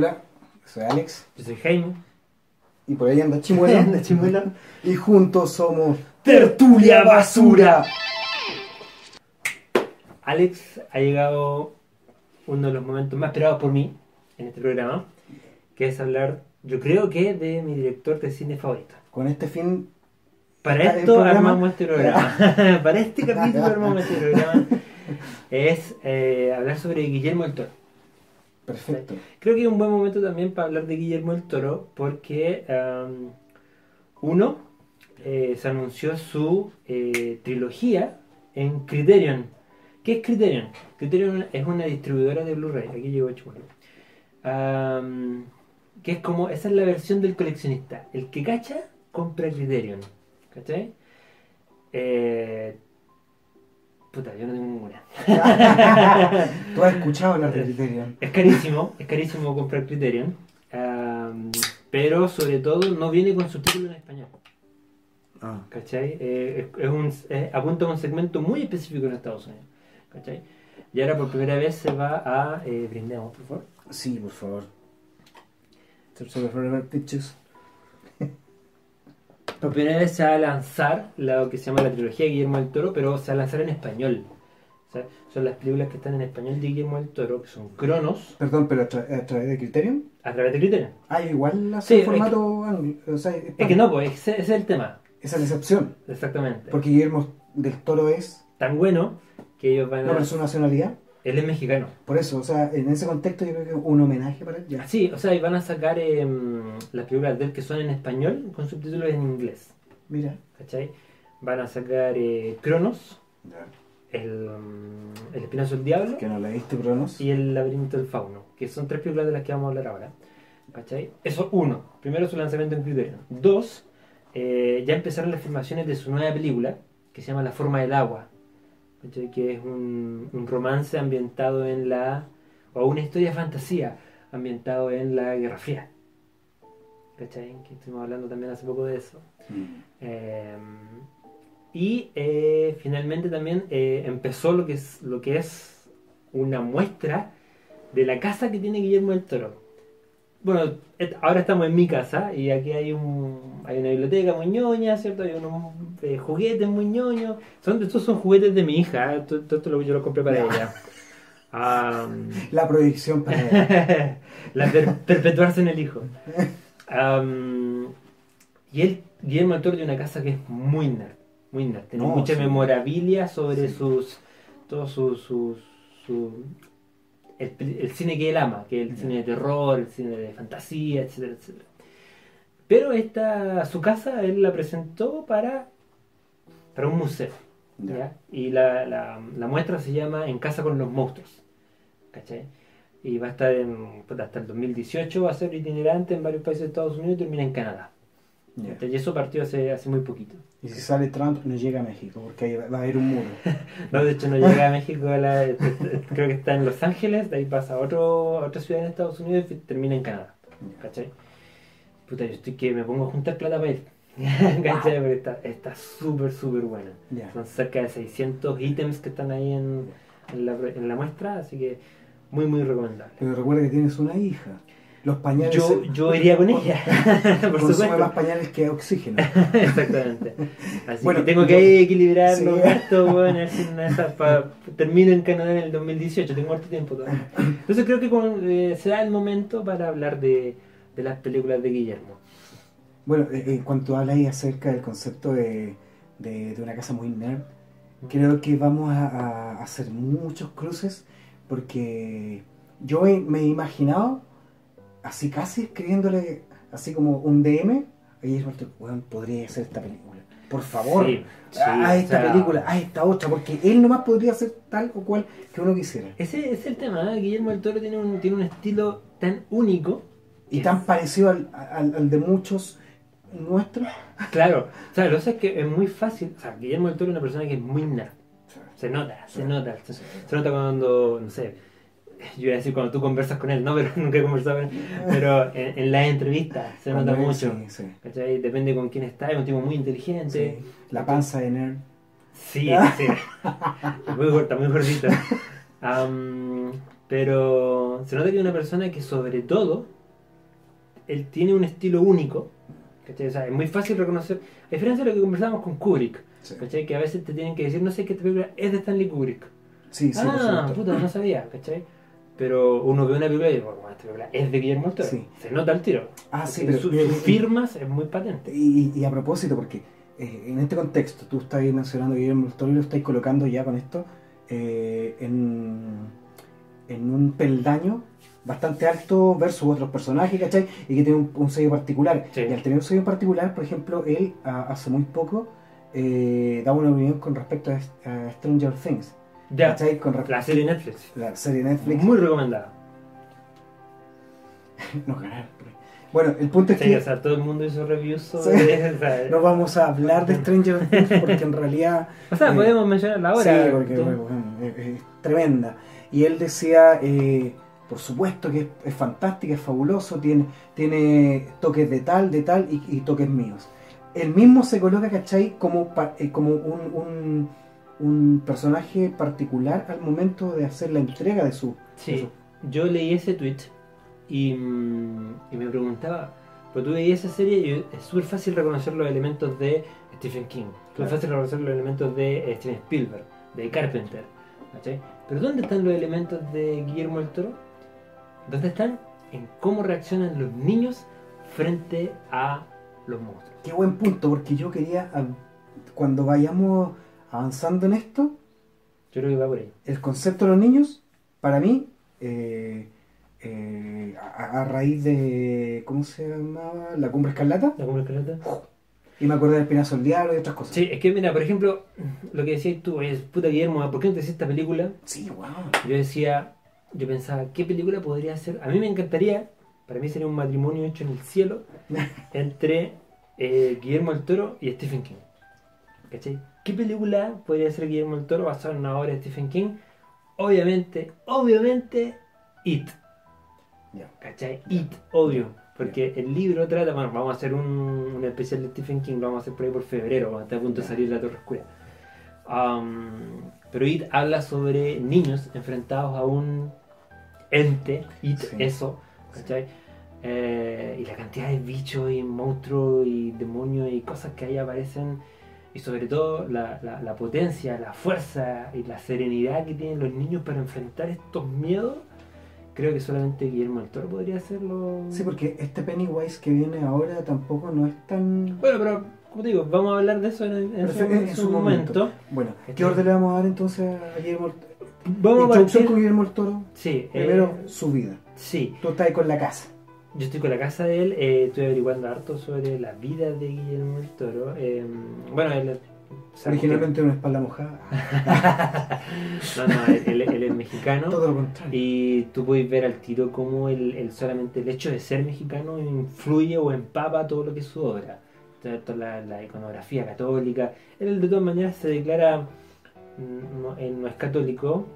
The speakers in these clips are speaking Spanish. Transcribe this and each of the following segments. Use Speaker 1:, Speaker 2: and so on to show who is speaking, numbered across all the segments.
Speaker 1: Hola, soy Alex.
Speaker 2: Yo soy Jaime.
Speaker 1: Y por ahí anda Chimuelo.
Speaker 2: Anda, Chimuelo.
Speaker 1: Y juntos somos
Speaker 2: Tertulia Basura. Alex, ha llegado uno de los momentos más esperados por mí en este programa, que es hablar, yo creo que de mi director de cine favorito.
Speaker 1: Con este fin.
Speaker 2: Para
Speaker 1: ¿Está el
Speaker 2: esto armamos este programa. Para este capítulo armamos este programa. Es eh, hablar sobre Guillermo el Toro.
Speaker 1: Perfecto.
Speaker 2: Creo que es un buen momento también para hablar de Guillermo el Toro porque um, uno eh, se anunció su eh, trilogía en Criterion. ¿Qué es Criterion? Criterion es una distribuidora de Blu-ray. Aquí llegó Chimuelo. Um, que es como, esa es la versión del coleccionista. El que cacha, compra Criterion. ¿Cachai? Eh, puta, yo no tengo ninguna.
Speaker 1: Tú has escuchado hablar de Criterion.
Speaker 2: Es carísimo, es carísimo comprar Criterion. am, pero sobre todo no viene con subtítulos en español.
Speaker 1: Ah,
Speaker 2: ¿Cachai? Eh, es, es un, es- apunta a un segmento muy específico en Estados Unidos. ¿Cachai? Y ahora por primera vez se va a. Eh, brindemos, por favor.
Speaker 1: sí, por favor. Pictures.
Speaker 2: Por primera vez se va a lanzar lo que se llama la trilogía de Guillermo del Toro, pero se va a lanzar en español. O sea, son las películas que están en español de Guillermo del Toro, que son Cronos,
Speaker 1: Perdón, pero a, tra- a través de Criterion.
Speaker 2: a través de Criterion.
Speaker 1: Ah, igual hace
Speaker 2: Sí,
Speaker 1: formato anglo. O sea, es,
Speaker 2: Es que no, pues ese, ese es el tema.
Speaker 1: Esa es la excepción.
Speaker 2: Exactamente.
Speaker 1: Porque Guillermo del Toro es.
Speaker 2: Tan bueno que ellos van
Speaker 1: No,
Speaker 2: a.
Speaker 1: pero su nacionalidad.
Speaker 2: Él es mexicano.
Speaker 1: Por eso, o sea, en ese contexto yo creo que es un homenaje para él. Ya.
Speaker 2: Sí, o sea, y van a sacar em, las películas de él que son en español con subtítulos en inglés.
Speaker 1: Mira.
Speaker 2: ¿Cachai? Van a sacar eh, Cronos,
Speaker 1: Ya.
Speaker 2: el, el Espinazo del Diablo
Speaker 1: Que no leíste Cronos.
Speaker 2: y El Laberinto del Fauno, que son tres películas de las que vamos a hablar ahora. ¿Cachai? Eso, uno. Primero su lanzamiento en Criterion. Dos, eh, ya empezaron las filmaciones de su nueva película, que se llama La Forma del Agua. ¿Cachai? Que es un, un romance ambientado en la... o una historia de fantasía ambientado en la Guerra Fría. ¿Cachai? Que estuvimos hablando también hace poco de eso.
Speaker 1: Mm.
Speaker 2: Eh, y eh, finalmente también eh, empezó lo que, es, lo que es una muestra de la casa que tiene Guillermo del Toro. Bueno, ahora estamos en mi casa y aquí hay un hay una biblioteca muy ñoña, ¿cierto? Hay unos eh, juguetes muy ñoños. Son, estos son juguetes de mi hija, ¿eh? todo, todo esto lo, yo lo compré para ella. Am,
Speaker 1: La proyección para él.
Speaker 2: la per- perpetuarse en el hijo. Am, y él, Guillermo tiene una casa que es muy nerd, muy nerd. Tiene
Speaker 1: No,
Speaker 2: mucha
Speaker 1: sí.
Speaker 2: memorabilia sobre
Speaker 1: Sí.
Speaker 2: sus, todos sus, sus, su- el, cine que él ama, que es el cine de terror, el cine de fantasía, etcétera, etcétera. Pero esta, su casa él la presentó para, para un museo.
Speaker 1: Ya.
Speaker 2: Y la, la, la muestra se llama En casa con los monstruos. ¿Cachai? Y va a estar en, hasta el 2018, va a ser itinerante en varios países de Estados Unidos y termina en Canadá. Y eso partió hace, hace muy poquito.
Speaker 1: Y si sale Trump, no llega a México, porque ahí va a haber un muro.
Speaker 2: No, de hecho no llega a México, a la- creo que está en Los Ángeles, de ahí pasa a, otro, a otra ciudad en Estados Unidos y termina en Canadá. ¿Cachai? Puta, yo estoy que me pongo a juntar plata para. ¿Cachai? Porque está está súper, súper buena. Son cerca de 600 ítems que están ahí en, en, la, en la muestra, así que muy, muy recomendable.
Speaker 1: Pero recuerda que tienes una hija. Los pañales.
Speaker 2: Yo, yo iría con ella, por
Speaker 1: Consume
Speaker 2: supuesto.
Speaker 1: más pañales que oxígeno.
Speaker 2: Exactamente. Así
Speaker 1: Bueno,
Speaker 2: que tengo
Speaker 1: yo-
Speaker 2: que ahí equilibrar
Speaker 1: Sí.
Speaker 2: los gastos, bueno, a ver si una de esas pa- termino en Canadá en el 2018, tengo harto tiempo todavía. Entonces creo que con- eh, será el momento para hablar de, de las películas de Guillermo.
Speaker 1: Bueno, eh, en cuanto habláis acerca del concepto de, de, de una casa muy nerd, creo que vamos a, a hacer muchos cruces porque yo me he imaginado así casi escribiéndole así como un DM a Guillermo del Toro, "Weón, podría hacer esta película. Por favor,
Speaker 2: Sí, sí,
Speaker 1: a
Speaker 2: o
Speaker 1: esta
Speaker 2: sea,
Speaker 1: película, a esta otra, porque él nomás podría hacer tal o cual que uno quisiera.
Speaker 2: Ese es el tema, ¿eh? Guillermo del Toro tiene un, tiene un estilo tan único.
Speaker 1: Y tan parecido al, al- al de muchos nuestros.
Speaker 2: Claro, o sea, lo que pasa es que es muy fácil. O sea, Guillermo del Toro es una persona que es muy nerd. Se nota, se nota. Se, se nota cuando, no sé, yo iba a decir cuando tú conversas con él, no, pero nunca he conversado con él. Pero en, en las entrevistas se nota
Speaker 1: él-
Speaker 2: mucho.
Speaker 1: sí, sí.
Speaker 2: ¿cachai? Depende con quién está, es un tipo muy inteligente.
Speaker 1: Sí. La panza de nerd.
Speaker 2: Sí, sí. muy gorda, muy gordita. Pero se nota que es una persona que sobre todo, él tiene un estilo único. ¿cachai? O sea, es muy fácil reconocer, a diferencia de lo que conversábamos con Kubrick, que a veces te tienen que decir, no sé esta película es de Stanley Kubrick.
Speaker 1: sí, sí, por
Speaker 2: ah,
Speaker 1: supuesto.
Speaker 2: puta, no sabía, ¿cachai? Pero uno ve una película y dice, bueno, esta película es de Guillermo del Toro.
Speaker 1: Sí.
Speaker 2: Se nota el tiro.
Speaker 1: Ah, sí, pero
Speaker 2: su, sus firmas es muy patente.
Speaker 1: Y, y a propósito, porque eh, en este contexto, tú estás mencionando a Guillermo del Toro y lo estáis colocando ya con esto eh, en, en un peldaño bastante alto versus otros personajes, ¿cachai? Y que tiene un, un sello particular.
Speaker 2: Sí.
Speaker 1: Y al tener un sello particular, por ejemplo, él a- hace muy poco eh, daba una opinión con respecto a, a Stranger Things,
Speaker 2: Ya,
Speaker 1: ¿cachai? Con respecto
Speaker 2: la serie Netflix.
Speaker 1: la serie Netflix.
Speaker 2: Muy recomendada.
Speaker 1: Por ahí. Bueno, el punto es
Speaker 2: Sí,
Speaker 1: que
Speaker 2: sea, todo el mundo hizo reviews sobre
Speaker 1: no vamos a hablar de Stranger Things porque en realidad
Speaker 2: O sea,
Speaker 1: Eh,
Speaker 2: podemos mencionarla ahora.
Speaker 1: Sí, porque bueno, es, es tremenda. Y él decía, eh, por supuesto que es, es fantástica, es fabuloso, tiene, tiene toques de tal, de tal y, y toques míos. Él mismo se coloca, ¿cachai? Como, pa- eh, como un, un, un personaje particular al momento de hacer la entrega de su... de
Speaker 2: Sí,
Speaker 1: su-
Speaker 2: yo leí ese tweet y, mm, y me preguntaba, pero tú veías esa serie y es súper fácil reconocer los elementos de Stephen King,
Speaker 1: Claro.
Speaker 2: fácil reconocer los elementos de eh, Steven Spielberg, de Carpenter, ¿cachai? Pero ¿dónde están los elementos de Guillermo del Toro? ¿Dónde están? En cómo reaccionan los niños frente a los monstruos.
Speaker 1: Qué buen punto, porque yo quería, ah, cuando vayamos avanzando en esto,
Speaker 2: Yo creo que va por ahí.
Speaker 1: el concepto de los niños, para mí, eh, eh, a, a raíz de, ¿cómo se llamaba? La Cumbre Escarlata,
Speaker 2: ¿La cumbre escarlata?
Speaker 1: y me acordé del Espinazo del Diablo y otras cosas.
Speaker 2: Sí, es que mira, por ejemplo, lo que decías tú es, puta Guillermo, ¿por qué no te hiciste esta película?
Speaker 1: Sí, wow.
Speaker 2: Yo decía, yo pensaba, ¿qué película podría ser? A mí me encantaría, para mí sería un matrimonio hecho en el cielo entre eh, Guillermo del Toro y Stephen King. ¿Cachai? ¿Qué película podría ser Guillermo del Toro basada en una obra de Stephen King? Obviamente, obviamente, It.
Speaker 1: Ya.
Speaker 2: ¿Cachai? It, obvio. Porque el libro trata, bueno, vamos a hacer un, un especial de Stephen King, lo vamos a hacer por ahí por febrero, cuando está a punto de salir la Torre Oscura. Um, pero It habla sobre niños enfrentados a un ente, It,
Speaker 1: Sí.
Speaker 2: eso, ¿cachai? Eh, y la cantidad de bichos y monstruos y demonios y cosas que ahí aparecen y sobre todo la, la- la potencia, la fuerza y la serenidad que tienen los niños para enfrentar estos miedos, creo que solamente Guillermo del Toro podría hacerlo.
Speaker 1: Sí, porque este Pennywise que viene ahora tampoco no es tan...
Speaker 2: Bueno, pero como digo, vamos a hablar de eso en, en su,
Speaker 1: Perfecto, en
Speaker 2: en
Speaker 1: su
Speaker 2: su
Speaker 1: momento.
Speaker 2: momento.
Speaker 1: Bueno, ¿qué
Speaker 2: Este-
Speaker 1: orden le vamos a dar entonces a Guillermo del Toro?
Speaker 2: Vamos a partir-
Speaker 1: con Guillermo del Toro.
Speaker 2: Sí, eh,
Speaker 1: Primero, su vida.
Speaker 2: sí.
Speaker 1: Tú estás ahí con la casa.
Speaker 2: Yo estoy con la casa de él, eh, estoy averiguando harto sobre la vida de Guillermo del Toro. eh, bueno, él.
Speaker 1: Originalmente una espalda mojada.
Speaker 2: No, no, él, él- él es mexicano.
Speaker 1: Todo lo contrario.
Speaker 2: Y tú puedes ver al tiro cómo el, el- solamente el hecho de ser mexicano influye o empapa todo lo que es su obra. Toda- la, la iconografía católica. Él de todas maneras se declara, mm, no, él no es católico.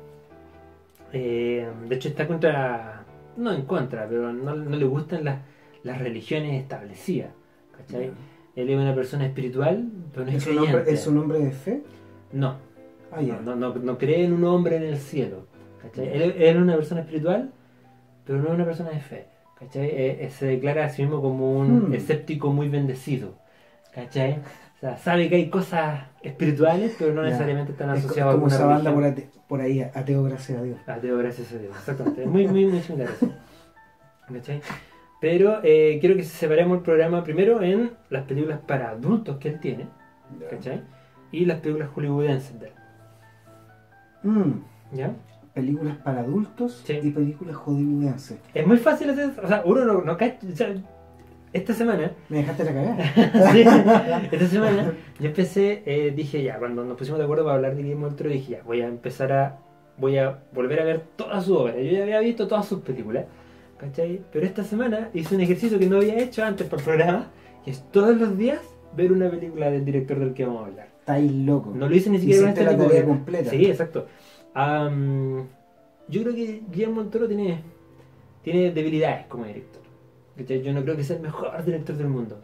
Speaker 2: Eh, de hecho está contra, no en contra, pero no, no le gustan las, las religiones establecidas. ¿cachai? Él es una persona espiritual, pero no es,
Speaker 1: ¿Es un, hombre,
Speaker 2: creyente.
Speaker 1: ¿Es un hombre de fe?
Speaker 2: No,
Speaker 1: Ah,
Speaker 2: no, no, no, no cree en un hombre en el cielo. ¿cachai? Él, él es una persona espiritual, pero no es una persona de fe. ¿cachai? Eh, eh, se declara a sí mismo como un
Speaker 1: Hmm.
Speaker 2: escéptico muy bendecido. ¿cachai? Sea, sabe que hay cosas espirituales, pero no
Speaker 1: Ya.
Speaker 2: necesariamente están
Speaker 1: Es
Speaker 2: asociadas a
Speaker 1: como
Speaker 2: alguna
Speaker 1: esa banda por, ate- por ahí, ateo, gracias a Dios.
Speaker 2: Ateo, gracias a Dios. Exactamente. Es muy, muy, muy similar a eso. ¿Cachai? Pero eh, quiero que separemos el programa primero en las películas para adultos que él tiene, ¿cachai? Y las películas hollywoodenses de él.
Speaker 1: Mm,
Speaker 2: ¿Ya?
Speaker 1: películas para adultos
Speaker 2: Sí.
Speaker 1: y películas hollywoodenses.
Speaker 2: Es muy fácil hacer O sea, uno no, no cacha- o sea, esta semana,
Speaker 1: Me dejaste la cagada.
Speaker 2: sí, esta semana, yo empecé, eh, dije ya, cuando nos pusimos de acuerdo para hablar de Guillermo del Toro, dije ya, voy a empezar a. Voy a volver a ver toda su obra. Yo ya había visto todas sus películas, ¿cachai? Pero esta semana hice un ejercicio que no había hecho antes por el programa, y es todos los días ver una película del director del que vamos a hablar.
Speaker 1: Estáis loco.
Speaker 2: No lo hice ni siquiera con este
Speaker 1: la
Speaker 2: de-
Speaker 1: completa.
Speaker 2: Sí, exacto. Yo creo que Guillermo del Toro tiene, tiene debilidades como director. Yo no creo que sea el mejor director del mundo.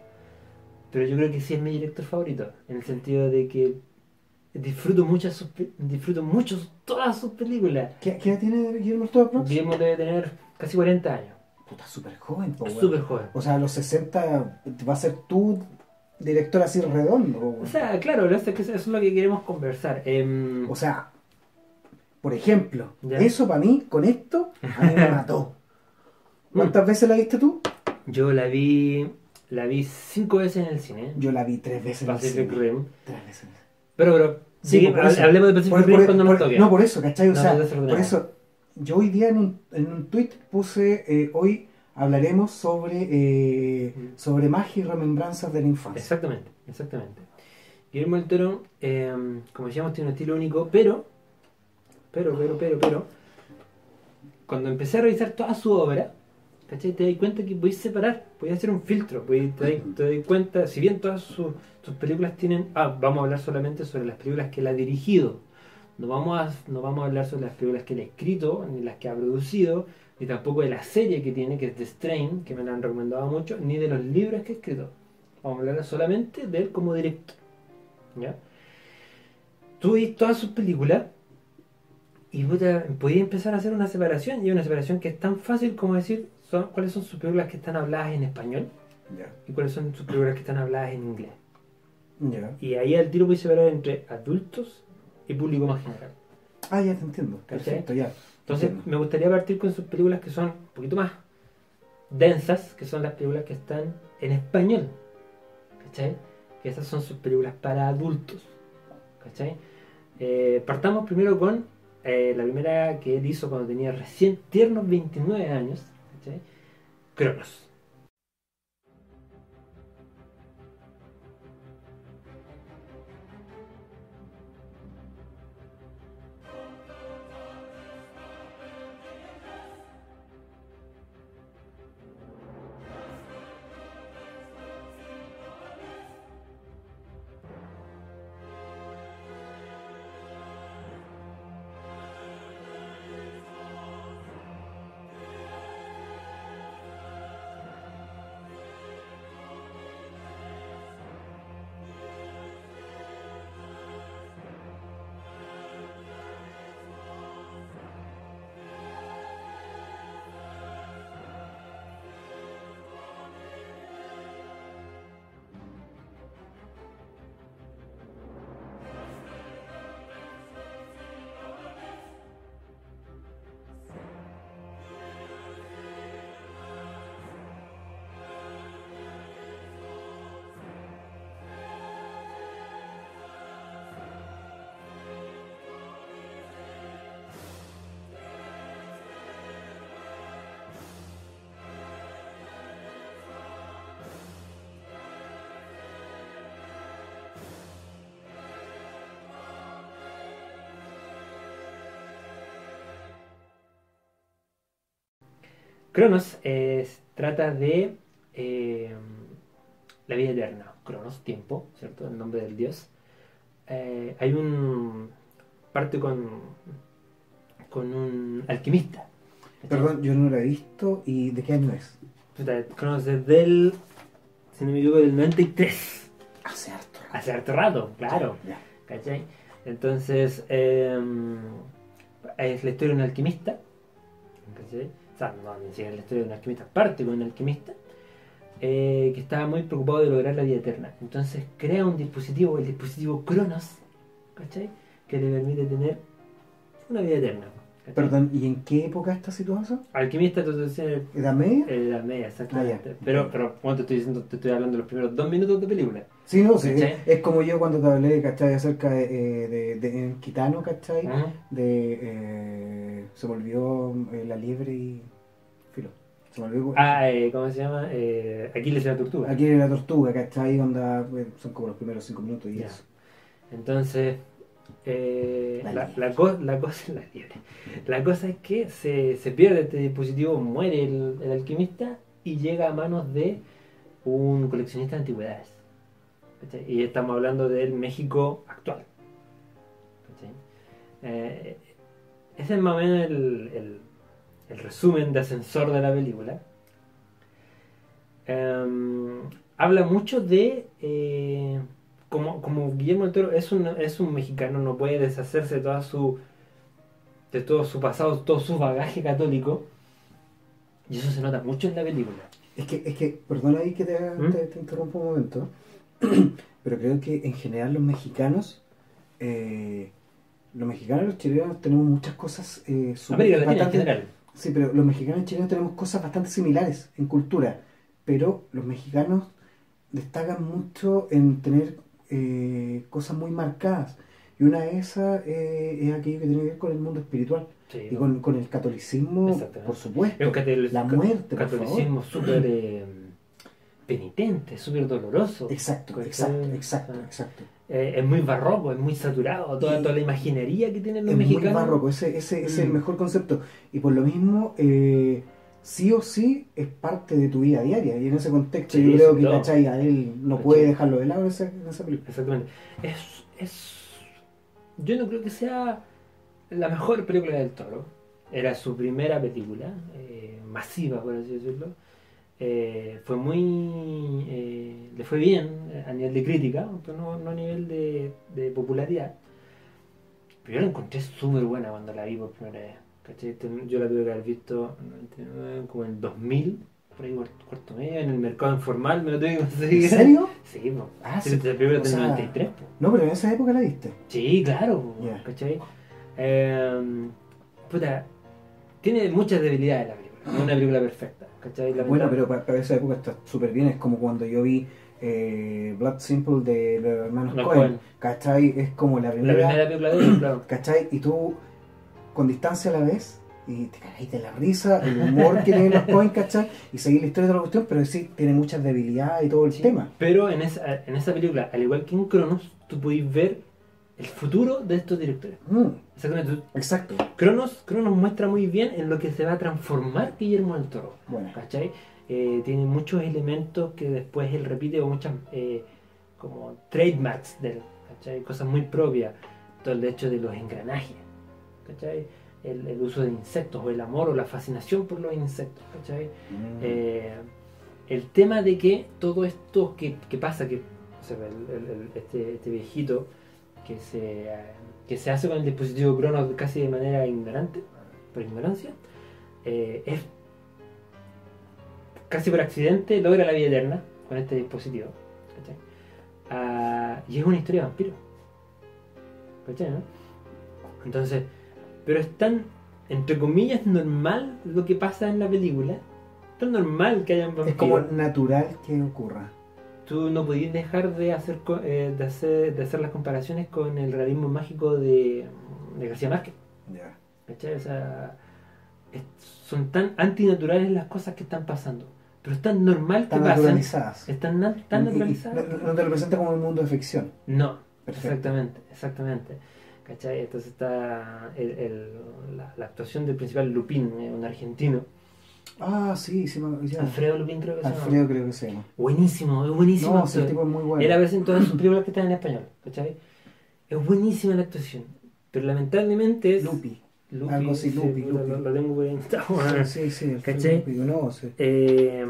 Speaker 2: Pero yo creo que sí es mi director favorito. En el sentido de que disfruto muchas disfruto mucho todas sus películas.
Speaker 1: ¿Qué, qué edad tiene Guillermo del Toro?
Speaker 2: Guillermo debe tener casi 40 años.
Speaker 1: Puta, súper joven, po,
Speaker 2: súper joven.
Speaker 1: O sea, a los 60 va a ser tú director así redondo.
Speaker 2: O sea, claro, eso es lo que queremos conversar. Em,
Speaker 1: O sea, por ejemplo,
Speaker 2: Ya.
Speaker 1: eso para mí, con esto, a mí me mató. ¿Cuántas veces la viste tú?
Speaker 2: Yo la vi la vi cinco veces en el cine.
Speaker 1: Yo la vi tres veces. en el cine.
Speaker 2: Rim.
Speaker 1: Tres veces.
Speaker 2: Pero, pero,
Speaker 1: Sí,
Speaker 2: hablemos de Pacific
Speaker 1: Por-
Speaker 2: Rim
Speaker 1: por-
Speaker 2: cuando
Speaker 1: por-
Speaker 2: nos toque.
Speaker 1: No, por eso, ¿cachai? O
Speaker 2: No,
Speaker 1: sea, por eso, yo hoy día en un, en un tweet puse, eh, hoy hablaremos sobre, eh, sobre magia y remembranzas de la infancia.
Speaker 2: Exactamente, exactamente. Guillermo del Toro, eh, como decíamos, tiene un estilo único, pero, pero, pero, pero, pero, cuando empecé a revisar toda su obra, ¿cachai? Te das cuenta que podéis separar, podéis hacer un filtro, podéis- te, te das cuenta, si bien todas sus, películas tienen, ah, vamos a hablar solamente sobre las películas que él ha dirigido, no vamos a, no vamos a hablar sobre las películas que él ha escrito, ni las que ha producido, ni tampoco de la serie que tiene, que es The Strain, que me la han recomendado mucho, ni de los libros que ha escrito. Vamos a hablar solamente de él como director. ¿Ya? Tú ves todas sus películas y podías empezar a hacer una separación, y una separación que es tan fácil como decir son, cuáles son sus películas que están habladas en español y cuáles son sus películas que están habladas en inglés. Y ahí al tiro puedes separar entre adultos y público más general.
Speaker 1: Ah, ya te entiendo. Perfecto, ya.
Speaker 2: Entonces
Speaker 1: Entiendo.
Speaker 2: me gustaría partir con sus películas que son un poquito más densas, que son las películas que están en español. ¿Cachai? Que esas son sus películas para adultos. ¿Cachai? Eh, partamos primero con eh, la primera que él hizo cuando tenía recién tiernos 29 años. Cronos. Cronos es- trata de eh, la vida eterna. Cronos, tiempo, ¿cierto? El nombre del dios. Eh, hay un. parte con. con un alquimista.
Speaker 1: Perdón, yo no la he visto. ¿Y de qué año es?
Speaker 2: Cronos es del. si no me equivoco, del 93.
Speaker 1: Hace harto.
Speaker 2: Hace harto rato, claro.
Speaker 1: Ya.
Speaker 2: ¿Cachai? Entonces, eh, es la historia de un alquimista. ¿cachai? Sea, no, ni siquiera la historia de un alquimista, parte con un alquimista. eh, que estaba muy preocupado de lograr la vida eterna. Entonces crea un dispositivo, el dispositivo Cronos, ¿cachai? Que le permite tener una vida eterna. ¿cachai?
Speaker 1: Perdón, ¿y en qué época está situado eso?
Speaker 2: Alquimista, entonces,
Speaker 1: ¿Edad media?
Speaker 2: la media, exactamente.
Speaker 1: Ah, ya.
Speaker 2: pero, pero, como te estoy diciendo, te estoy hablando de los primeros dos minutos de película.
Speaker 1: Sí, no, sí. Es como yo cuando te hablé, ¿cachai? Acerca de, eh, de, de- en Kitano, ¿cachai? De. eh, se me olvidó eh, la liebre y. Filo. Se me olvidó.
Speaker 2: Ah, eh, ¿cómo se llama? Aquiles y la tortuga.
Speaker 1: Aquí la tortuga, ¿cachai? Onda, son como los primeros cinco minutos y eso.
Speaker 2: Entonces, eh,
Speaker 1: La
Speaker 2: la, la, co- la cosa la liebre. La cosa es que se, se pierde este dispositivo, muere el, el alquimista y llega a manos de un coleccionista de antigüedades. ¿Cachai? Y estamos hablando del México actual. Eh, ese es más o menos el, el- el resumen de ascensor de la película. Em, habla mucho de eh, como, como Guillermo del Toro es un, es un mexicano, no puede deshacerse de toda su de todo su pasado, todo su bagaje católico. Y eso se nota mucho en la película.
Speaker 1: Es que, es que perdona ahí que te,
Speaker 2: ¿Mm?
Speaker 1: te, te interrumpo un momento, pero creo que en general los mexicanos, eh, los mexicanos y los chilenos tenemos muchas cosas eh,
Speaker 2: América Latina en general.
Speaker 1: Sí, pero los mexicanos y chilenos tenemos cosas bastante similares en cultura, pero los mexicanos destacan mucho en tener eh, cosas muy marcadas. Y una de esas eh, es aquello que tiene que ver con el mundo espiritual
Speaker 2: Sí,
Speaker 1: y con, con el catolicismo, por supuesto. La muerte, por
Speaker 2: catolicismo súper eh, penitente, súper doloroso.
Speaker 1: Exacto, exacto, exacto,
Speaker 2: Ah.
Speaker 1: exacto.
Speaker 2: Eh, es muy barroco, es muy saturado, toda,
Speaker 1: Y-
Speaker 2: toda la imaginería que tienen los
Speaker 1: Es muy
Speaker 2: mexicanos.
Speaker 1: barroco, ese, ese, ese es el
Speaker 2: Mm.
Speaker 1: mejor concepto. Y por lo mismo, eh, sí o sí es parte de tu vida diaria. Y en ese contexto
Speaker 2: Sí,
Speaker 1: yo creo que
Speaker 2: claro.
Speaker 1: ¿cachai? a él no
Speaker 2: ¿Cachai?
Speaker 1: puede dejarlo de lado en esa, en esa película.
Speaker 2: Exactamente. Es, es. Yo no creo que sea la mejor película del toro. Era su primera película, eh, masiva, por así decirlo. Eh, fue muy. eh, le fue bien a nivel de crítica, pero no, no a nivel de, de popularidad. Pero yo la encontré súper buena cuando la vi por primera vez. ¿cachai? Yo la tuve que haber visto en 99, como en 2000, por ahí cuarto, cuarto medio, en el mercado informal, me lo tuve que conseguir.
Speaker 1: ¿En serio?
Speaker 2: Sí, po.
Speaker 1: Ah,
Speaker 2: Sí, la
Speaker 1: O
Speaker 2: del
Speaker 1: sea,
Speaker 2: 93, po.
Speaker 1: No, pero en esa época la viste.
Speaker 2: Sí, claro,
Speaker 1: Ya.
Speaker 2: ¿cachai? Eh, puta, tiene muchas debilidades la película. No es una película perfecta, ¿cachai?
Speaker 1: Bueno,
Speaker 2: Lamentable-
Speaker 1: pero para, para esa época está súper bien. Es como cuando yo vi eh, Blood Simple de los hermanos Cohen. ¿Cachai? Es como la
Speaker 2: La
Speaker 1: primera.
Speaker 2: película de ellos, claro.
Speaker 1: ¿Cachai? Y tú con distancia la ves y te cagáis de la risa, el humor que tienen los Coen, ¿cachai? Y seguir la historia de la cuestión, pero sí tiene muchas debilidades y todo el
Speaker 2: Sí,
Speaker 1: tema.
Speaker 2: Pero en esa, en esa película, al igual que en Cronos, tú podéis ver el futuro de estos directores.
Speaker 1: Mm,
Speaker 2: Exactamente.
Speaker 1: exacto.
Speaker 2: Cronos, Cronos muestra muy bien en lo que se va a transformar Guillermo del Toro.
Speaker 1: Bueno,
Speaker 2: ¿cachai? Eh, tiene muchos elementos que después él repite o muchas eh, como trademarks de él, ¿cachai? Cosas muy propias. Todo el hecho de los engranajes, ¿cachai? El, el uso de insectos o el amor o la fascinación por los insectos, ¿cachai?
Speaker 1: Mm,
Speaker 2: Eh, el tema de que todo esto que, que pasa, que o sea, el- el- el- este, este viejito que se, eh, que se hace con el dispositivo Cronos casi de manera ignorante, por ignorancia, eh, es casi por accidente logra la vida eterna con este dispositivo. Ah, y es una historia de vampiro. ¿Cachai, no? Entonces, pero es tan, entre comillas, normal lo que pasa en la película. Tan normal que hayan vampiros.
Speaker 1: es como natural que ocurra.
Speaker 2: Tú no podías dejar de hacer, eh, de hacer de hacer las comparaciones con el realismo mágico de, de García Márquez.
Speaker 1: Ya.
Speaker 2: ¿Cachai? O sea, es- son tan antinaturales las cosas que están pasando. Pero es tan normal que
Speaker 1: Están
Speaker 2: pasen.
Speaker 1: naturalizadas.
Speaker 2: Están na- tan naturalizadas.
Speaker 1: no, no te lo presenta como un mundo de ficción.
Speaker 2: No,
Speaker 1: Perfecto.
Speaker 2: exactamente, exactamente. ¿Cachai? Entonces está el- el- la, la actuación del principal Lupín, eh, un argentino.
Speaker 1: Ah, sí, sí, ya.
Speaker 2: Alfredo Lupín creo que se llama.
Speaker 1: Alfredo creo que se llama.
Speaker 2: Buenísimo, es buenísimo.
Speaker 1: No, ese tipo es muy bueno.
Speaker 2: Él aparece en todas sus películas que están en español, ¿cachai? Es buenísima la actuación. Pero lamentablemente es.
Speaker 1: Lupi.
Speaker 2: Lupi,
Speaker 1: Algo así,
Speaker 2: sí,
Speaker 1: Lupi, Lupi.
Speaker 2: lo- lo tengo por ahí anotado.
Speaker 1: Sí, sí,
Speaker 2: ¿Cachai?
Speaker 1: Lupi, no, sí.
Speaker 2: Eh,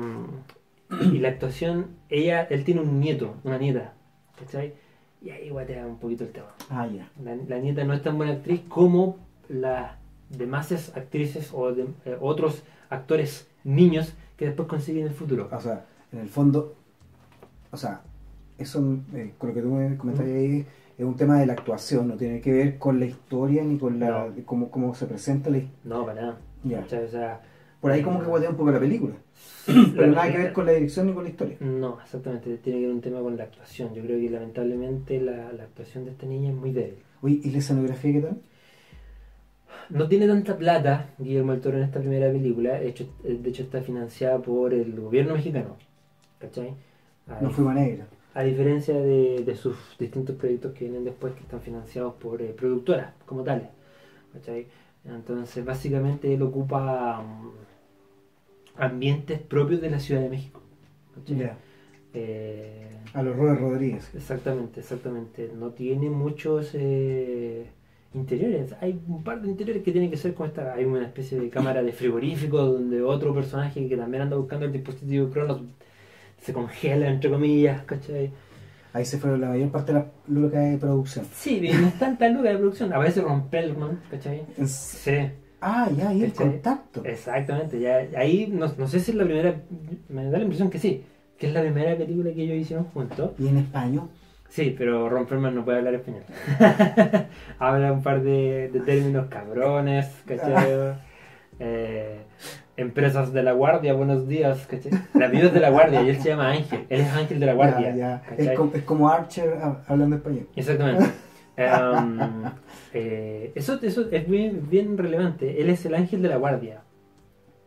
Speaker 2: y la actuación, ella, él tiene un nieto, una nieta, ¿cachai? Y ahí guatea un poquito el tema.
Speaker 1: Ah, ya.
Speaker 2: La, la nieta no es tan buena actriz como las demás actrices o de- eh, otros actores niños que después consiguen el futuro.
Speaker 1: O sea, en el fondo, o sea, eso eh, con lo que tú me comentas ahí es un tema de la actuación, no tiene que ver con la historia ni con la
Speaker 2: No.
Speaker 1: cómo, cómo se presenta la his-
Speaker 2: No, para nada.
Speaker 1: Ya.
Speaker 2: ¿cachai? O sea,
Speaker 1: Por ahí como que guatea un poco la película.
Speaker 2: la-
Speaker 1: Pero nada que ver con la dirección ni con la historia.
Speaker 2: No, exactamente, tiene que ver un tema con la actuación. Yo creo que lamentablemente la, la actuación de esta niña es muy débil.
Speaker 1: Oye, ¿y la escenografía qué tal?
Speaker 2: No tiene tanta plata Guillermo del Toro en esta primera película, de hecho, de hecho está financiada por el gobierno mexicano. ¿Cachai? A,
Speaker 1: No fue negra.
Speaker 2: a diferencia de, de sus distintos proyectos que vienen después que están financiados por eh, productoras como tales. ¿cachai? Entonces básicamente él ocupa mm, ambientes propios de la Ciudad de México. Eh,
Speaker 1: A los Robert Rodríguez.
Speaker 2: Exactamente, exactamente. No tiene muchos eh, interiores. Hay un par de interiores que tienen que ser con esta. Hay una especie de cámara de frigorífico donde otro personaje que también anda buscando el dispositivo Cronos se congela, entre comillas, ¿cachai?
Speaker 1: Ahí se fue la mayor parte de la luca de producción.
Speaker 2: Sí, no es tanta luca de producción. A veces Rompelman, ¿cachai? Sí,
Speaker 1: Ah, ya, ahí el
Speaker 2: ¿Cachai?
Speaker 1: contacto.
Speaker 2: exactamente. Ya, ahí no, no sé si es la primera. Me da la impresión que sí. Que es la primera película que ellos hicieron juntos.
Speaker 1: Y en español.
Speaker 2: Sí, pero Ron Perlman no puede hablar español. Habla un par de, de términos cabrones, ¿cachai? Eh, empresas de la guardia, buenos días, ¿cachai? La vida es de la guardia y él se llama Ángel. Él es Ángel de la guardia.
Speaker 1: Ya, ya.
Speaker 2: ¿cachai?
Speaker 1: Es, como, es como Archer hab- hablando español.
Speaker 2: Exactamente. Em, eh, eso, eso es bien, bien relevante. Él es el ángel de la guardia.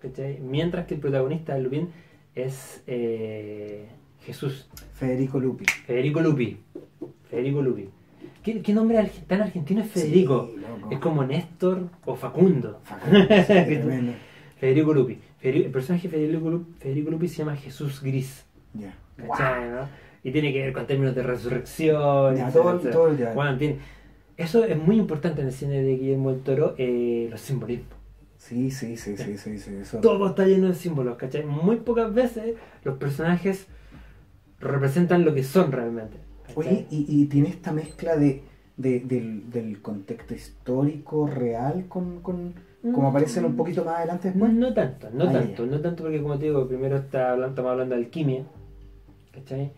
Speaker 2: ¿cachai? Mientras que el protagonista, Lupin, es eh, Jesús.
Speaker 1: Federico Lupi.
Speaker 2: Federico Lupi. Federico Lupi. ¿Qué, qué nombre tan argentino es Federico?
Speaker 1: Sí.
Speaker 2: Es como Néstor o Facundo.
Speaker 1: Facundo, sí.
Speaker 2: Federico Lupi. Federico- el personaje Federico Lupi, Federico Lupi se llama Jesús Gris.
Speaker 1: Ya.
Speaker 2: ¿cachai, no? Y tiene que ver con términos de resurrección. Etcétera,
Speaker 1: todo, el día.
Speaker 2: Bueno, tiene- eso es muy importante en el cine de Guillermo del Toro, eh, los simbolismos.
Speaker 1: Sí, sí, sí, sí, sí, sí, eso.
Speaker 2: Todo está lleno de símbolos, ¿cachai? Muy pocas veces los personajes representan lo que son realmente.
Speaker 1: Oye, y, y tiene esta mezcla de, de- del, del contexto histórico real con, con como aparecen un poquito más adelante después.
Speaker 2: No tanto, no
Speaker 1: Ah,
Speaker 2: tanto,
Speaker 1: ya.
Speaker 2: no tanto porque como te digo, primero está hablando, estamos hablando de alquimia, ¿cachai?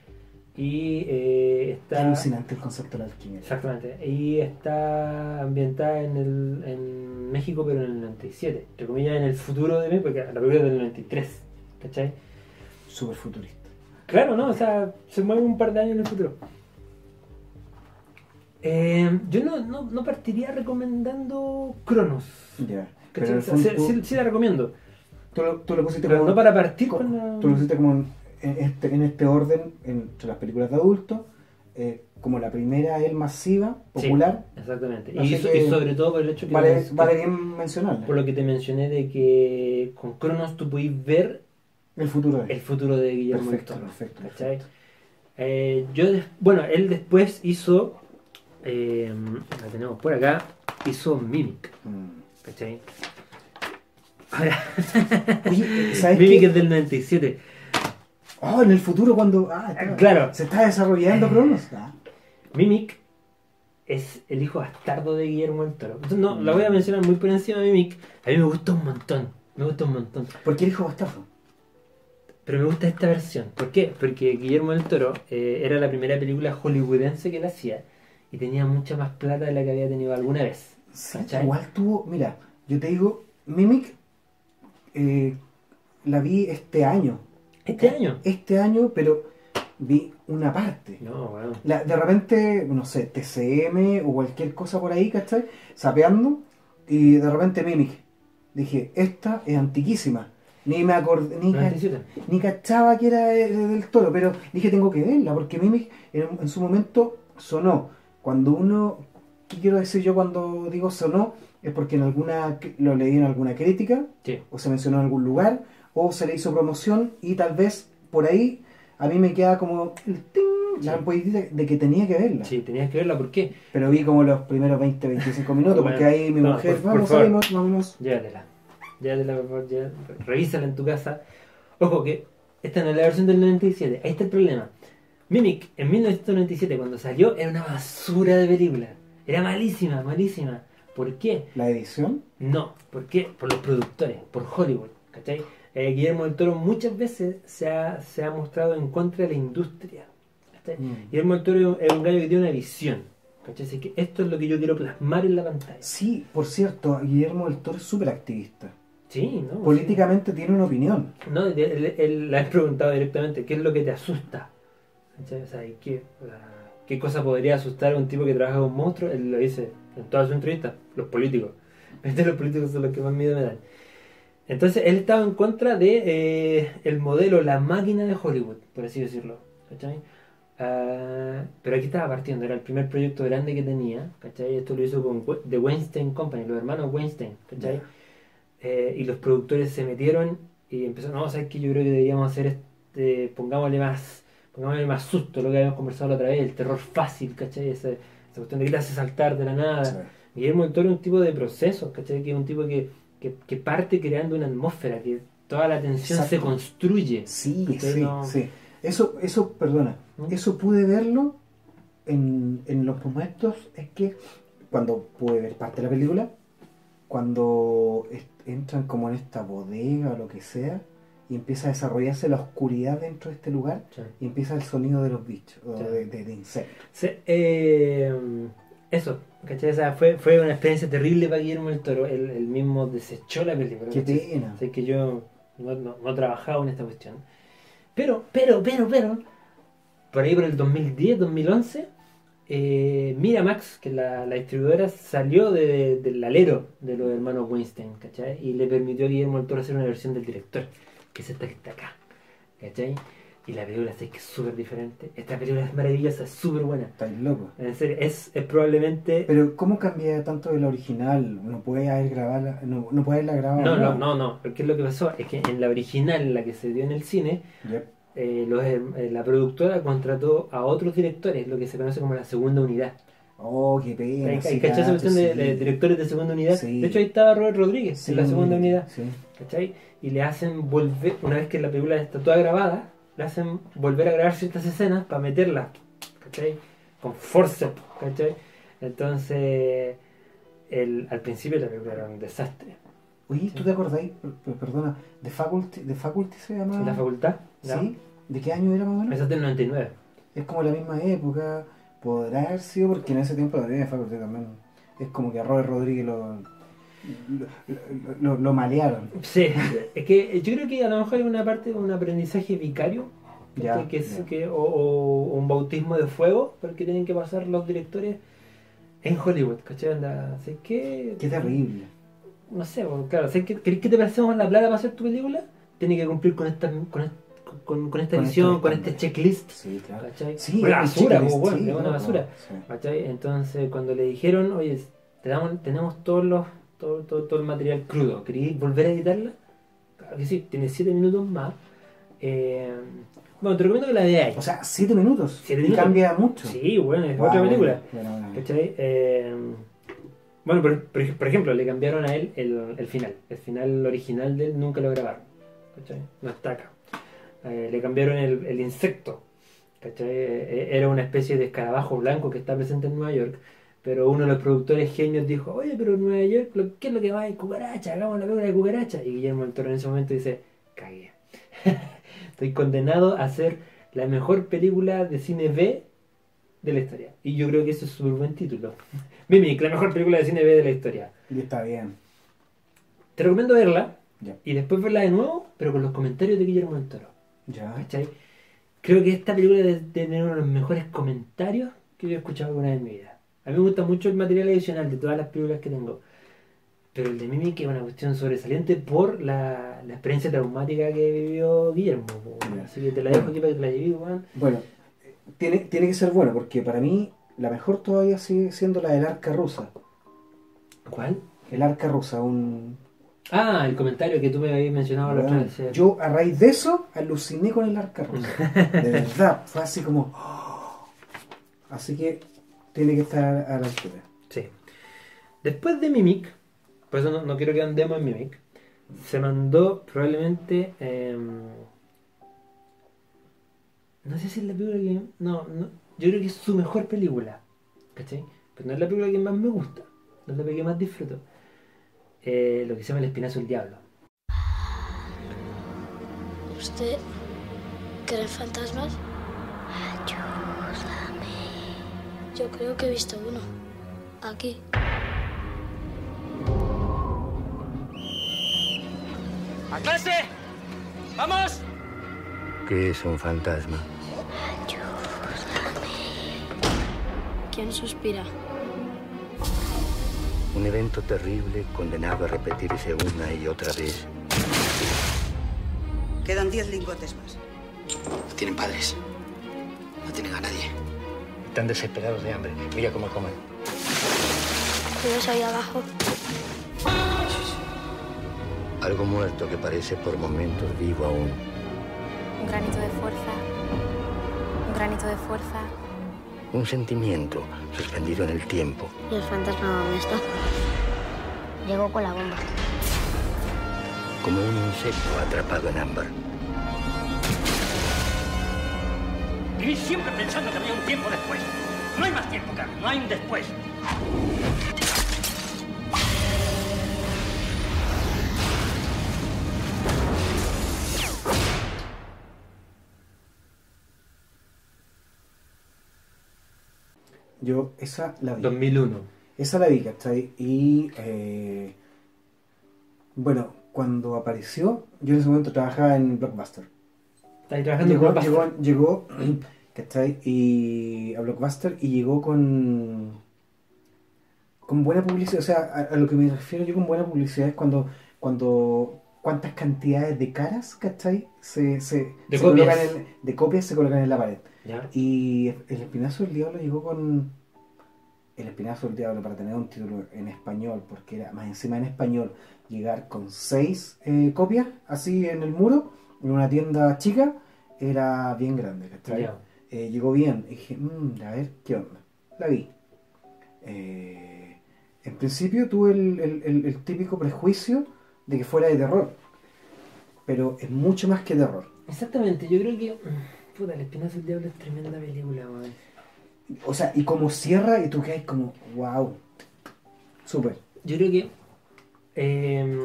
Speaker 2: Y eh, está...
Speaker 1: alucinante el concepto de la alquimia.
Speaker 2: Exactamente, y está ambientada en, el, en México pero en el 97, entre comillas en el futuro de México, porque la película es del 93, ¿cachai?
Speaker 1: Súper futurista.
Speaker 2: Claro, ¿no? O sea, se mueve un par de años en el futuro. Eh, yo no, no, no partiría recomendando Cronos.
Speaker 1: Ya. fondo,
Speaker 2: sí, sí- sí la recomiendo,
Speaker 1: tú lo, tú lo pusiste
Speaker 2: pero
Speaker 1: como,
Speaker 2: no para partir
Speaker 1: co-
Speaker 2: con la...
Speaker 1: tú lo pusiste como en, este, en este orden entre las películas de adultos, eh, como la primera es masiva,
Speaker 2: Sí.
Speaker 1: popular,
Speaker 2: Exactamente. Y,
Speaker 1: Así
Speaker 2: so-
Speaker 1: que
Speaker 2: y sobre todo por el hecho que,
Speaker 1: vale, vale bien mencionarla.
Speaker 2: por lo que te mencioné de que con Cronos tú pudiste ver
Speaker 1: El futuro de
Speaker 2: el futuro de Guillermo del
Speaker 1: Perfecto,
Speaker 2: Toro,
Speaker 1: perfecto, perfecto.
Speaker 2: Eh, yo bueno, él después hizo, eh, la tenemos por acá, hizo Mimic,
Speaker 1: Mm.
Speaker 2: ¿cachai? Ahora,
Speaker 1: Oye, ¿sabes
Speaker 2: Mimic
Speaker 1: qué?
Speaker 2: es del 97.
Speaker 1: Oh, en el futuro cuando ah, está-
Speaker 2: Claro.
Speaker 1: se está desarrollando Cronos. Ah,
Speaker 2: Mimic es el hijo bastardo de Guillermo del Toro. No, la
Speaker 1: Mm.
Speaker 2: voy a mencionar muy por encima de Mimic. A mí me gusta un montón, me gusta un montón.
Speaker 1: ¿Por qué el hijo bastardo?
Speaker 2: Pero me gusta esta versión. ¿Por qué? Porque Guillermo del Toro eh, era la primera película hollywoodense que él hacía y tenía mucha más plata de la que había tenido alguna vez.
Speaker 1: Igual tuvo, mira, yo te digo, Mimic eh, la vi este año.
Speaker 2: Este año.
Speaker 1: Este año, pero vi una parte.
Speaker 2: No, bueno.
Speaker 1: La- de repente, no sé, TCM o cualquier cosa por ahí, ¿cachai? Sapeando, y de repente Mimic. Dije, esta es antiquísima. Ni me acordé, ni, ca-
Speaker 2: 97.
Speaker 1: ni cachaba que era de- de- del toro, pero dije, tengo que verla, porque Mimic en, en su momento sonó. Cuando uno, ¿qué quiero decir yo cuando digo sonó? Es porque en alguna, lo leí en alguna crítica,
Speaker 2: Sí.
Speaker 1: o se mencionó en algún lugar, o se le hizo promoción, y tal vez por ahí a mí me queda como el ting, la
Speaker 2: Sí.
Speaker 1: de que tenía que verla.
Speaker 2: Sí, tenías que verla. ¿Por qué?
Speaker 1: Pero vi como los primeros 20, 25 minutos,
Speaker 2: Bueno,
Speaker 1: porque ahí mi
Speaker 2: no,
Speaker 1: mujer,
Speaker 2: por- por
Speaker 1: vamos,
Speaker 2: favor.
Speaker 1: salimos, vámonos.
Speaker 2: Llévatela. Llévatela, por favor. Revísala en tu casa. Ojo que esta no es la versión del 97. Ahí está el problema. Mimic, en 1997, cuando salió, era una basura de película. Era malísima, malísima. ¿Por qué?
Speaker 1: La edición,
Speaker 2: No, ¿por qué? Por los productores, por Hollywood, ¿cachai? Eh, Guillermo del Toro muchas veces se ha, se ha mostrado en contra de la industria. ¿cachai?
Speaker 1: Mm.
Speaker 2: Guillermo del Toro es un gallo que tiene una visión, ¿cachai? Así que esto es lo que yo quiero plasmar en la pantalla.
Speaker 1: sí, por cierto, Guillermo del Toro es súper activista.
Speaker 2: Sí, ¿no?
Speaker 1: Políticamente tiene una opinión.
Speaker 2: No, él, él- él le han preguntado directamente, ¿qué es lo que te asusta? O sea, ¿y ¿qué, ¿qué cosa podría asustar a un tipo que trabaja con monstruos? Él lo dice en todas sus entrevistas, los políticos. Este, los políticos son los que más miedo me dan. Entonces, él estaba en contra de eh, el modelo, la máquina de Hollywood, por así decirlo. ¿Cachai? Ah, pero aquí estaba partiendo, era el primer proyecto grande que tenía, ¿cachai? Esto lo hizo con The Weinstein Company, los hermanos Weinstein, ¿cachai? Eh, y los productores se metieron y empezaron, no, ¿sabes qué? Yo creo que deberíamos hacer este, pongámosle más, pongámosle más susto, lo que habíamos conversado la otra vez, el terror fácil, ¿cachai? Esa, esa cuestión de que te hace saltar de la nada.
Speaker 1: Sí.
Speaker 2: Guillermo del Toro es un tipo de procesos, ¿cachai? Que es un tipo que, que, que parte creando una atmósfera, que toda la tensión se
Speaker 1: Exacto.
Speaker 2: construye.
Speaker 1: Sí, sí,
Speaker 2: No-
Speaker 1: sí. Eso, eso, perdona,
Speaker 2: ¿Mm?
Speaker 1: eso pude verlo en, en los momentos, es que cuando pude ver parte de la película, cuando entran como en esta bodega o lo que sea, y empieza a desarrollarse la oscuridad dentro de este lugar,
Speaker 2: Sí.
Speaker 1: y empieza el sonido de los bichos, o
Speaker 2: Sí.
Speaker 1: de, de- de insectos.
Speaker 2: Sí, eh, eso, ¿cachai? O sea, fue, fue una experiencia terrible para Guillermo del Toro. Él, él mismo desechó la película.
Speaker 1: Qué pena.
Speaker 2: Que yo no, no, no trabajaba en esta cuestión. Pero, pero, pero, pero, por ahí por el 2010, 2011, eh, Miramax, que la, la distribuidora, salió de- del alero de los hermanos Weinstein, ¿cachai? Y le permitió a Guillermo del Toro hacer una versión del director, que es esta que está acá, ¿cachai? Y la película sé que es súper diferente. Esta película es maravillosa, es súper buena.
Speaker 1: Estáis locos.
Speaker 2: En serio, es, es probablemente...
Speaker 1: Pero, ¿cómo cambia tanto de la original? ¿No puede haber grabada, no, no puede haberla grabado?
Speaker 2: No, no, no, no. ¿Qué es lo que pasó? Es que en la original, la que se dio en el cine,
Speaker 1: Yep.
Speaker 2: Eh, los, eh, la productora contrató a otros directores, lo que se conoce como la segunda unidad.
Speaker 1: Oh, qué pena.
Speaker 2: ¿Hay
Speaker 1: sí,
Speaker 2: ¿Cachai esa cuestión de,
Speaker 1: sí.
Speaker 2: de directores de segunda unidad?
Speaker 1: Sí.
Speaker 2: De hecho, ahí estaba Robert Rodríguez, en la segunda unidad. ¿Cachai? Y le hacen volver, una vez que la película está toda grabada, le hacen volver a grabar ciertas escenas para meterlas, ¿cachai? Con force, ¿cachai? Entonces, el, al principio la película era un desastre.
Speaker 1: Oye, ¿tú te acordáis? Per- per- Perdona, ¿de Faculty, de Faculty se llama?
Speaker 2: ¿En la facultad?
Speaker 1: ¿Sí? ¿De qué año era más o menos?
Speaker 2: Esa es del 99.
Speaker 1: Es como la misma época. Podrá haber sido porque en ese tiempo la de Faculty también. Es como que a Robert Rodríguez lo, lo, lo- malearon.
Speaker 2: Sí, es que yo creo que a lo mejor hay una parte de un aprendizaje vicario,
Speaker 1: Ya,
Speaker 2: que es,
Speaker 1: ya.
Speaker 2: que, o, o un bautismo de fuego, porque tienen que pasar los directores en Hollywood, ¿cachai? Anda, ¿sabes qué?
Speaker 1: Qué terrible.
Speaker 2: No sé, pues, claro, ¿sabes qué? ¿Querés que te prestemos la plata para hacer tu película? Tiene que cumplir con esta, con, est- con, con esta
Speaker 1: Con
Speaker 2: edición, con este checklist,
Speaker 1: Sí, claro.
Speaker 2: ¿cachai?
Speaker 1: Sí,
Speaker 2: una basura,
Speaker 1: checklist,
Speaker 2: pues, bueno,
Speaker 1: sí,
Speaker 2: es una basura.
Speaker 1: sí.
Speaker 2: ¿Cachai? Entonces, cuando le dijeron, oye, te damos, tenemos todos los, todo, todo, todo el material crudo, ¿queréis volver a editarla? Claro que sí, tiene 7 minutos más. Eh, bueno, te recomiendo que la veáis.
Speaker 1: O sea, siete minutos.
Speaker 2: Siete
Speaker 1: y
Speaker 2: minutos.
Speaker 1: cambia mucho.
Speaker 2: sí, bueno, es
Speaker 1: Wow,
Speaker 2: otra película.
Speaker 1: bueno, bueno, bueno.
Speaker 2: ¿Cachai? Eh, bueno, por, por por ejemplo, le cambiaron a él el, el final. El final original de él nunca lo grabaron. ¿Cachai? No está acá. Eh, le cambiaron el, el insecto. ¿Cachai? Eh, Era una especie de escarabajo blanco que está presente en Nueva York. Pero uno de los productores genios dijo, oye, pero en Nueva York, lo- ¿qué es lo que va? Hay cucaracha, hagamos la película de cucaracha. Y Guillermo del Toro en ese momento dice, cagué. Estoy condenado a hacer la mejor película de cine B de la historia. Y yo creo que eso es súper buen título. Mimic, la mejor película de cine B de la historia.
Speaker 1: Y está bien.
Speaker 2: Te recomiendo verla
Speaker 1: Ya.
Speaker 2: y después verla de nuevo, pero con los comentarios de Guillermo del Toro.
Speaker 1: Ya.
Speaker 2: ¿Cachai? Creo que esta película debe tener uno de los mejores comentarios que yo he escuchado alguna vez en mi vida. A mí me gusta mucho el material adicional de todas las películas que tengo. Pero el de Mimic es una cuestión sobresaliente por la, la experiencia traumática que vivió Guillermo. Así que te la dejo aquí para que te la lleves, weón.
Speaker 1: Bueno, tiene, tiene que ser bueno porque para mí la mejor todavía sigue siendo la del arca rusa.
Speaker 2: ¿Cuál?
Speaker 1: El arca rusa, un...
Speaker 2: Ah, el comentario que tú me habías mencionado la otra
Speaker 1: Bueno,
Speaker 2: vez. eh.
Speaker 1: yo a raíz de eso aluciné con el arca rusa. De verdad, fue así como... ¡oh! Así que tiene que estar a la altura.
Speaker 2: Sí. Después de Mimic, por eso no, no quiero que andemos en Mimic, se mandó probablemente. em, no sé si es la película que. No, no, yo creo que es su mejor película. ¿Cachai? Pero no es la película que más me gusta. No es la película que más disfruto. Eh, lo que se llama El Espinazo del Diablo.
Speaker 3: ¿Usted cree en fantasmas? Yo creo que he visto uno. Aquí.
Speaker 4: ¡A clase! ¡Vamos!
Speaker 5: ¿Qué es un fantasma?
Speaker 3: ¿Quién suspira?
Speaker 5: Un evento terrible condenado a repetirse una y otra vez.
Speaker 6: Quedan diez lingotes más.
Speaker 7: No tienen padres. No tienen a nadie.
Speaker 5: Están desesperados de hambre. Mira cómo comen.
Speaker 3: ¿Cuidas ahí abajo?
Speaker 5: Algo muerto que parece por momentos vivo aún.
Speaker 8: Un granito de fuerza. Un granito de fuerza.
Speaker 5: Un sentimiento suspendido en el tiempo.
Speaker 3: ¿Y el fantasma dónde está? Llegó con la bomba.
Speaker 5: Como un insecto atrapado en ámbar.
Speaker 4: Viví siempre pensando que había un tiempo después. No hay más tiempo, Carlos. No hay un después.
Speaker 1: Yo esa la vi.
Speaker 2: 2001.
Speaker 1: Esa la vi, ¿cachai? Y eh, bueno, cuando apareció, yo en ese momento trabajaba en Blockbuster.
Speaker 2: Está ahí trabajando
Speaker 1: Llegó,
Speaker 2: en Blockbuster.
Speaker 1: llegó, llegó ¿cachai? Y a Blockbuster y llegó con con buena publicidad. O sea, a, a lo que me refiero yo con buena publicidad es cuando, cuando cuántas cantidades de caras, ¿cachai? Se, se,
Speaker 2: De
Speaker 1: se
Speaker 2: copias.
Speaker 1: colocan en- de copias se colocan en la pared.
Speaker 2: Ya.
Speaker 1: Y El Espinazo del Diablo llegó con. El Espinazo del Diablo, para tener un título en español, porque era más encima en español, llegar con seis eh, copias así en el muro, en una tienda chica, era bien grande. Eh, llegó bien. Y dije, "Mm, a ver, ¿qué onda? La vi. Eh, en principio tuve el, el- el- el típico prejuicio de que fuera de terror, pero es mucho más que terror.
Speaker 2: Exactamente, yo creo que. Puta, El Espinazo del Diablo es tremenda película, weón.
Speaker 1: O sea, y como cierra y tú quedas como, wow. Súper.
Speaker 2: Yo creo que. eh,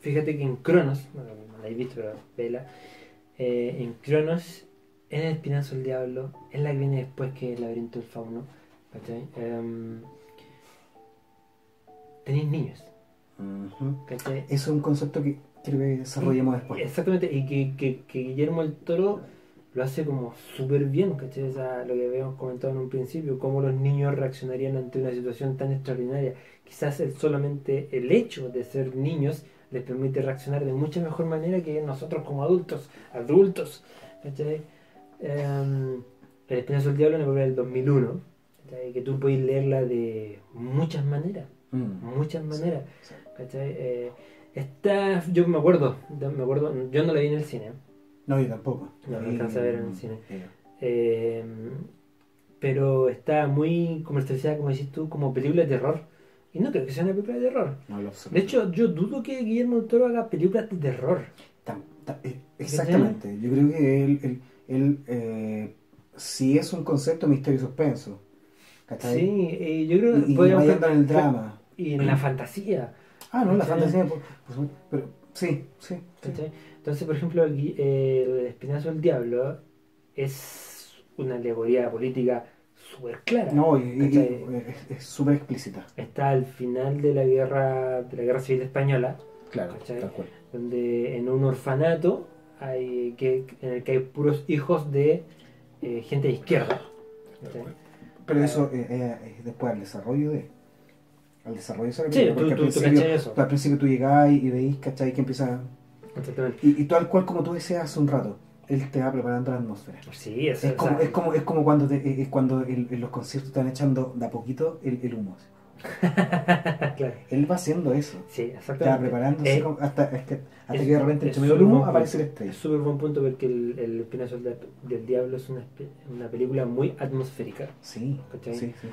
Speaker 2: fíjate que en Cronos, bueno, no la he visto, pero vela. eh, en Cronos, en El Espinazo del Diablo, es la que viene después que El Laberinto del Fauno. ¿Cachai? Em, tenéis niños,
Speaker 1: Ujú.
Speaker 2: ¿cachai?
Speaker 1: Eso es un concepto que quiero que desarrollemos después.
Speaker 2: Exactamente, y que, que, que Guillermo el Toro lo hace como súper bien, ¿cachai? O sea, lo que habíamos comentado en un principio, cómo los niños reaccionarían ante una situación tan extraordinaria. Quizás el- solamente el hecho de ser niños les permite reaccionar de mucha mejor manera que nosotros como adultos, adultos, ¿cachai? Em, el Espinazo del Diablo película del 2001, ¿cachai? que tú puedes leerla de muchas maneras,
Speaker 1: Mm.
Speaker 2: muchas maneras.
Speaker 1: Sí.
Speaker 2: ¿Cachai? Eh, esta, yo me acuerdo, me acuerdo, yo no la vi en el cine,
Speaker 1: No, yo tampoco.
Speaker 2: No, no
Speaker 1: Y-
Speaker 2: alcanza a ver en el cine.
Speaker 1: eh,
Speaker 2: eh, pero está muy comercializada, como decís tú, como película de terror. Y no creo que sea una película de terror.
Speaker 1: no lo sé.
Speaker 2: De hecho, yo dudo que Guillermo del Toro haga películas de terror.
Speaker 1: Tam- eh, exactamente. Yo creo que él, él, él, eh, sí es un concepto misterio y suspenso. ¿Cachai?
Speaker 2: Sí, eh, yo creo
Speaker 1: Y,
Speaker 2: que
Speaker 1: y
Speaker 2: podría
Speaker 1: rayando
Speaker 2: buscar-
Speaker 1: en el drama.
Speaker 2: Y en la fantasía.
Speaker 1: Ah, no, la fantasía. por- por pero sí, sí.
Speaker 2: Entonces, por ejemplo, el, gui- el Espinazo del Diablo es una alegoría política súper clara.
Speaker 1: No, y, es- súper explícita.
Speaker 2: está al final de la guerra de la guerra civil española
Speaker 1: Claro, tal cual.
Speaker 2: donde en un orfanato hay que en el que hay puros hijos de eh, gente de izquierda.
Speaker 1: Pero eso eh, eh, es después al desarrollo de. Al desarrollo de
Speaker 2: Sí,
Speaker 1: película,
Speaker 2: tú-
Speaker 1: porque al
Speaker 2: tú- tú
Speaker 1: principio,
Speaker 2: cachai eso.
Speaker 1: al principio tú llegás y veis, ¿cachai? Que empieza.
Speaker 2: Exactamente.
Speaker 1: Y, y tal cual como tú decías hace un rato, él te va preparando la atmósfera.
Speaker 2: sí es,
Speaker 1: Es
Speaker 2: o
Speaker 1: como,
Speaker 2: sea,
Speaker 1: es como, es como cuando, te- es cuando el- en los conciertos están echando de a poquito el, el humo.
Speaker 2: claro.
Speaker 1: Él va haciendo eso.
Speaker 2: sí
Speaker 1: Está
Speaker 2: exactamente
Speaker 1: preparándose
Speaker 2: Eh,
Speaker 1: hasta, que, hasta
Speaker 2: es-
Speaker 1: que de repente entre medio del humo aparece la
Speaker 2: punto.
Speaker 1: estrella.
Speaker 2: es súper buen punto porque el, el Espinazo del, del Diablo es una, una película muy atmosférica
Speaker 1: Sí,
Speaker 2: ¿Cachai?
Speaker 1: sí, sí.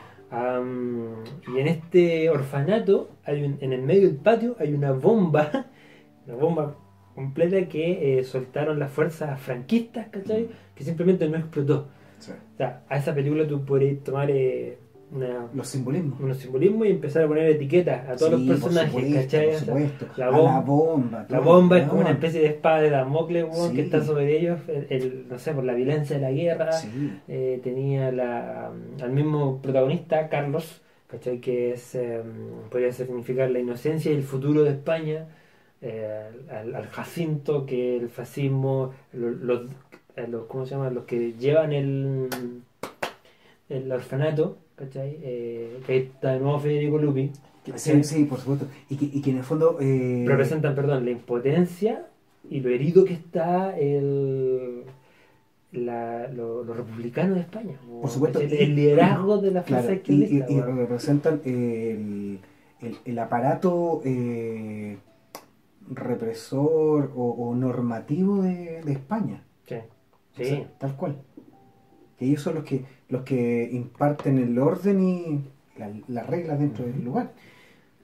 Speaker 2: Y en este orfanato, hay un- en el medio del patio, hay una bomba, una bomba completa que eh, soltaron las fuerzas franquistas, ¿cachai? Que simplemente no explotó.
Speaker 1: sí.
Speaker 2: O sea, a esa película tú podrías tomar eh, una,
Speaker 1: Los simbolismos.
Speaker 2: unos simbolismos y empezar a poner etiquetas a todos
Speaker 1: Sí,
Speaker 2: los
Speaker 1: por
Speaker 2: personajes,
Speaker 1: supuesto,
Speaker 2: ¿cachai?
Speaker 1: Por
Speaker 2: O sea,
Speaker 1: supuesto.
Speaker 2: la bomba-
Speaker 1: la bomba.
Speaker 2: la bomba es como una especie de espada de Damocles,
Speaker 1: Sí.
Speaker 2: que está sobre ellos, el, el- no sé, por la violencia de la guerra.
Speaker 1: Sí.
Speaker 2: Eh, tenía la, al mismo protagonista, Carlos, ¿cachai? que es, eh, podría significar la inocencia y el futuro de España, eh, al, al Jacinto, que el fascismo, lo- los, eh, los- ¿cómo se llama? Los que llevan el, el orfanato, ¿cachai? Eh, que está de nuevo Federico Lupi,
Speaker 1: Sí, sí, por supuesto. Y que, y que en el fondo. Eh,
Speaker 2: representan, perdón, la impotencia y lo herido que está el... La, lo, lo republicano de España.
Speaker 1: Por supuesto.
Speaker 2: El, el liderazgo de la fuerza
Speaker 1: Claro, y, y- y representan el, el, el aparato eh, represor o, o normativo de, de España.
Speaker 2: Sí,
Speaker 1: O
Speaker 2: sí.
Speaker 1: sea, tal cual. Que ellos son los que, los que imparten el orden y la- las reglas dentro del lugar.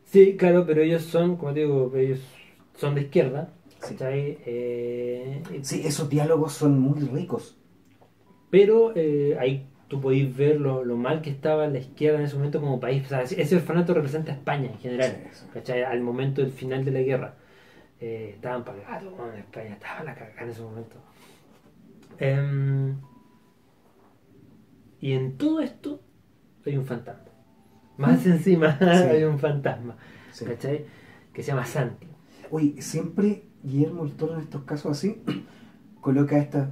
Speaker 2: Sí, claro, pero ellos son, como te digo, ellos son de izquierda.
Speaker 1: Sí.
Speaker 2: Eh,
Speaker 1: Sí, esos diálogos son muy ricos.
Speaker 2: Pero eh, ahí tú podéis ver lo, lo mal que estaba la izquierda en ese momento como país. O sea, ese orfanato representa a España en general,
Speaker 1: Sí.
Speaker 2: Al momento del final de la guerra. Eh, estaban pagados, en España estaba la cagada en ese momento. Y en todo esto hay un fantasma. Más encima hay un fantasma,
Speaker 1: Sí.
Speaker 2: ¿cachai? Que se llama Santi.
Speaker 1: Oye, siempre Guillermo del Toro en estos casos así coloca esta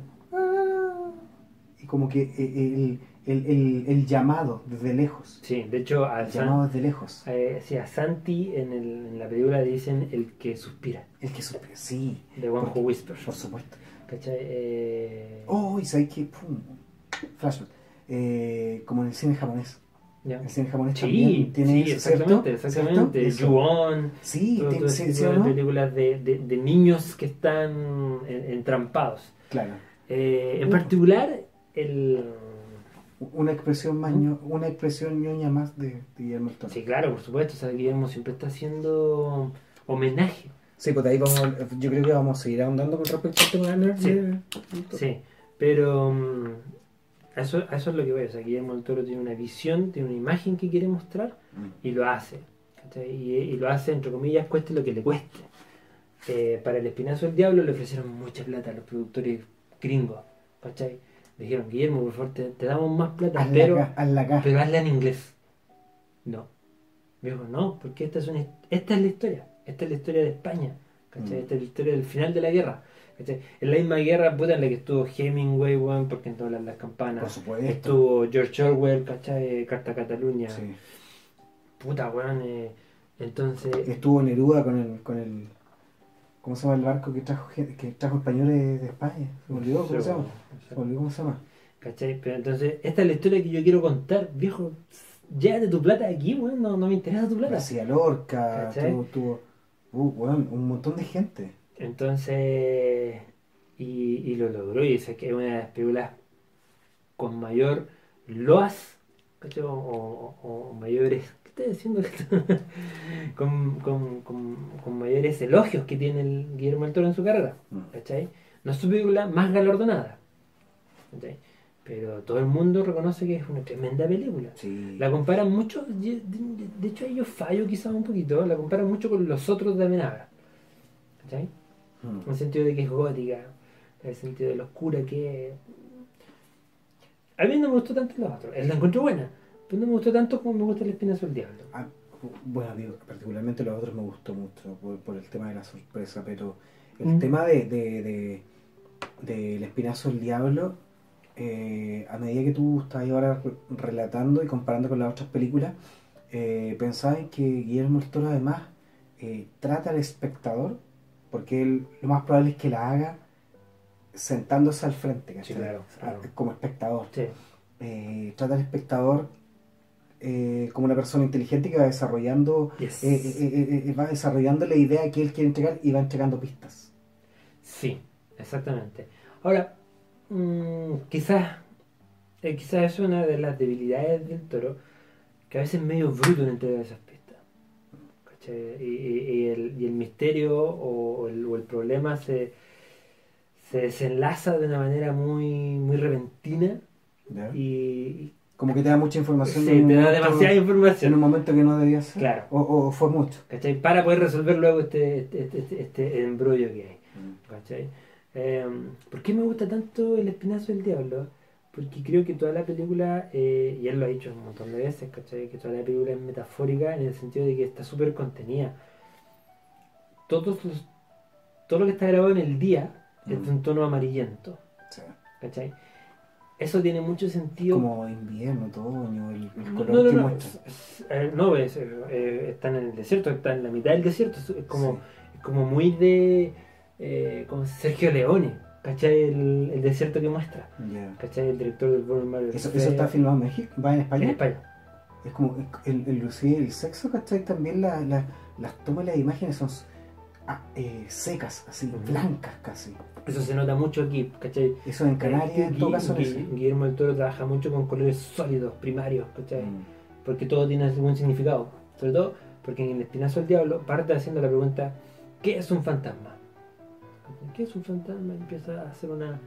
Speaker 1: y como que eh, el, el- el- el llamado desde lejos.
Speaker 2: Sí, de hecho a,
Speaker 1: El
Speaker 2: San-
Speaker 1: llamado desde lejos.
Speaker 2: eh, sí, a Santi en, el- en la película dicen el que suspira,
Speaker 1: El que supe, sí,
Speaker 2: de One Who Whispers.
Speaker 1: por supuesto.
Speaker 2: ¿Cachai? Eh,
Speaker 1: Oh, y sabes que, flashback. Eh, como en el cine japonés.
Speaker 2: ya.
Speaker 1: El cine japonés
Speaker 2: Sí,
Speaker 1: también tiene
Speaker 2: sí,
Speaker 1: eso,
Speaker 2: exactamente,
Speaker 1: ¿cierto?
Speaker 2: exactamente. Ju-On,
Speaker 1: Sí,
Speaker 2: todo, todo
Speaker 1: sí, ¿sí no?
Speaker 2: películas de, de- de niños que están en- entrampados.
Speaker 1: Claro.
Speaker 2: Eh, en
Speaker 1: Uh.
Speaker 2: particular, el...
Speaker 1: Una expresión más ño- una expresión ñoña más de, de Guillermo Toro.
Speaker 2: Sí, claro, por supuesto, o sea, Guillermo siempre está haciendo homenaje.
Speaker 1: Sí, pues de ahí vamos, yo creo que vamos a seguir ahondando con respecto al tema de
Speaker 2: Sí. Sí, pero mm, a eso, eso es lo que voy. O sea, Guillermo del Toro tiene una visión, tiene una imagen que quiere mostrar
Speaker 1: Mm.
Speaker 2: y lo hace. ¿cachai? Y, y lo hace, entre comillas, cueste lo que le cueste. Eh, para el Espinazo del Diablo le ofrecieron mucha plata a los productores gringos. ¿cachai? Le dijeron, Guillermo, por favor, te, te damos más plata,
Speaker 1: Hazla
Speaker 2: pero,
Speaker 1: acá, hazla acá.
Speaker 2: pero hazla en inglés. No. Me dijo, no, porque esta es, una, esta es la historia. Esta es la historia de España. ¿cachai?
Speaker 1: Mm.
Speaker 2: Esta es la historia del final de la guerra. ¿Cachai? En la misma guerra, puta, en la que estuvo Hemingway, weón, porque entró las, las campanas.
Speaker 1: Por supuesto.
Speaker 2: Estuvo George Orwell, ¿cachai? Carta a Cataluña.
Speaker 1: Sí.
Speaker 2: Puta, weón. eh, entonces,
Speaker 1: Estuvo Neruda con el, con el. ¿Cómo se llama el barco que trajo, que trajo españoles de España? Se me olvidó cómo se llama. Se me olvidó cómo se llama.
Speaker 2: ¿cachai? Pero entonces, esta es la historia que yo quiero contar, viejo. Llévate tu plata de aquí, weón. No, no me interesa tu plata.
Speaker 1: García Lorca, tuvo, tuvo uh, weón, un montón de gente.
Speaker 2: Entonces, y, y lo logró. Y dice que es una de las películas con mayor loas. O, o- o mayores. ¿Qué estoy diciendo? con, con, con, con mayores elogios que tiene el Guillermo del Toro en su carrera.
Speaker 1: Mm.
Speaker 2: ¿cachai? No es su película más galardonada. ¿cachai? Pero todo el mundo reconoce que es una tremenda película.
Speaker 1: Sí.
Speaker 2: La comparan mucho, de, hecho ellos fallo quizás un poquito, la comparan mucho con los otros de Amenábar. ¿Cachai?
Speaker 1: Mm.
Speaker 2: En el sentido de que es gótica, en el sentido de lo oscura que es. A mí no me gustó tanto los otros, él la encuentro buena, pero no me gustó tanto como me gusta el espinazo del diablo.
Speaker 1: Ah, bueno, digo, particularmente los otros me gustó mucho por, por el tema de la sorpresa, pero el
Speaker 2: Mm.
Speaker 1: tema de, de, de- del espinazo del diablo, eh, a medida que tú estás ahora re- relatando y comparando con las otras películas, eh, pensaba en que Guillermo del Toro además eh, trata al espectador, porque él lo más probable es que la haga sentándose al frente, ¿cachai?
Speaker 2: Sí, claro, claro.
Speaker 1: como espectador
Speaker 2: Sí,
Speaker 1: eh, trata al espectador eh, como una persona inteligente que va desarrollando
Speaker 2: Yes.
Speaker 1: eh, eh, eh, eh, va desarrollando la idea que él quiere entregar y va entregando pistas
Speaker 2: sí, exactamente. Ahora, mm, quizás, eh, quizás es una de las debilidades del toro, que a veces es medio bruto en entregar esas pistas. ¿cachai? Y, y- el, y el misterio o, o el, o el problema se, se desenlaza de una manera muy, muy repentina
Speaker 1: ¿ya?
Speaker 2: y
Speaker 1: como que te da mucha información
Speaker 2: sí, te da demasiada
Speaker 1: en un
Speaker 2: información.
Speaker 1: momento que no debía ser
Speaker 2: Claro.
Speaker 1: o, o fue mucho
Speaker 2: ¿cachai? Para poder resolver luego este, este, este, este- este embrollo que hay. ¿cachai? Eh, ¿Por qué me gusta tanto El Espinazo del Diablo? Porque creo que toda la película, eh, y él lo ha dicho un montón de veces, ¿cachai? Que toda la película es metafórica en el sentido de que está súper contenida. Todos los- todo lo que está grabado en el día es de un tono amarillento,
Speaker 1: Sí.
Speaker 2: ¿cachai? Eso tiene mucho sentido.
Speaker 1: como invierno otoño el, color
Speaker 2: no, no,
Speaker 1: que
Speaker 2: no,
Speaker 1: muestra
Speaker 2: es- es- eh, no, es, eh, está en el desierto, está en la mitad del desierto, es, como,
Speaker 1: Sí.
Speaker 2: como muy de eh, como Sergio Leone, ¿cachai? El, el desierto que muestra,
Speaker 1: Ya.
Speaker 2: ¿cachai? El director del Born Mario
Speaker 1: eso, eso está filmado en México va en España
Speaker 2: en España.
Speaker 1: es como el, el, el sexo ¿cachai? también la, la- las tomas y las imágenes son ah, eh, secas así blancas casi
Speaker 2: Eso se nota mucho aquí, ¿cachai?
Speaker 1: eso en Canarias en todo caso no
Speaker 2: Gui-
Speaker 1: sé.
Speaker 2: Guillermo del Toro trabaja mucho con colores sólidos, primarios, ¿cachai?
Speaker 1: Mm.
Speaker 2: porque todo tiene algún significado. Sobre todo porque en el espinazo del diablo parte haciendo la pregunta, ¿qué es un fantasma? ¿Qué es un fantasma? Empieza a hacer una,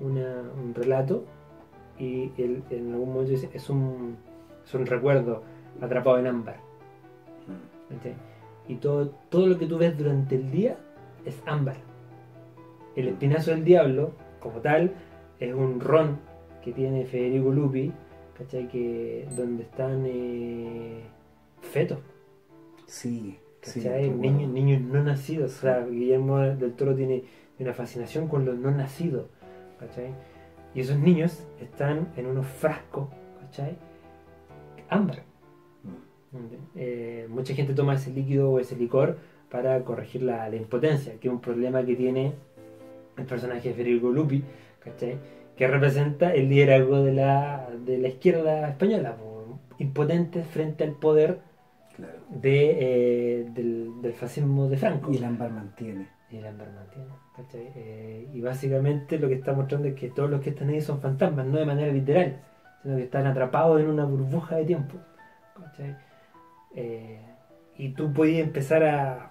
Speaker 2: una- un relato y él en algún momento dice, es un, es un recuerdo atrapado en ámbar. ¿cachai? Y todo, todo lo que tú ves durante el día es ámbar. El espinazo del diablo, como tal, es un ron que tiene Federico Lupi, ¿cachai? Que, donde están eh, fetos.
Speaker 1: Sí, sí.
Speaker 2: ¿Cachai?
Speaker 1: qué bueno.
Speaker 2: niños, niños no nacidos. O sea, Guillermo del Toro tiene una fascinación con los no nacidos. ¿cachai? Y esos niños están en unos frascos, ¿cachai? Ámbar. Eh, mucha gente toma ese líquido o ese licor para corregir la, la impotencia, que es un problema que tiene el personaje de Federico Lupi, ¿cachai? que representa el liderazgo de la, de la izquierda española, po, impotente frente al poder
Speaker 1: Claro.
Speaker 2: de, eh, del, del fascismo de Franco.
Speaker 1: Y el ámbar mantiene.
Speaker 2: Y el ámbar mantiene. Eh, y básicamente lo que está mostrando es que todos los que están ahí son fantasmas, no de manera literal, sino que están atrapados en una burbuja de tiempo. Eh, y tú puedes empezar a,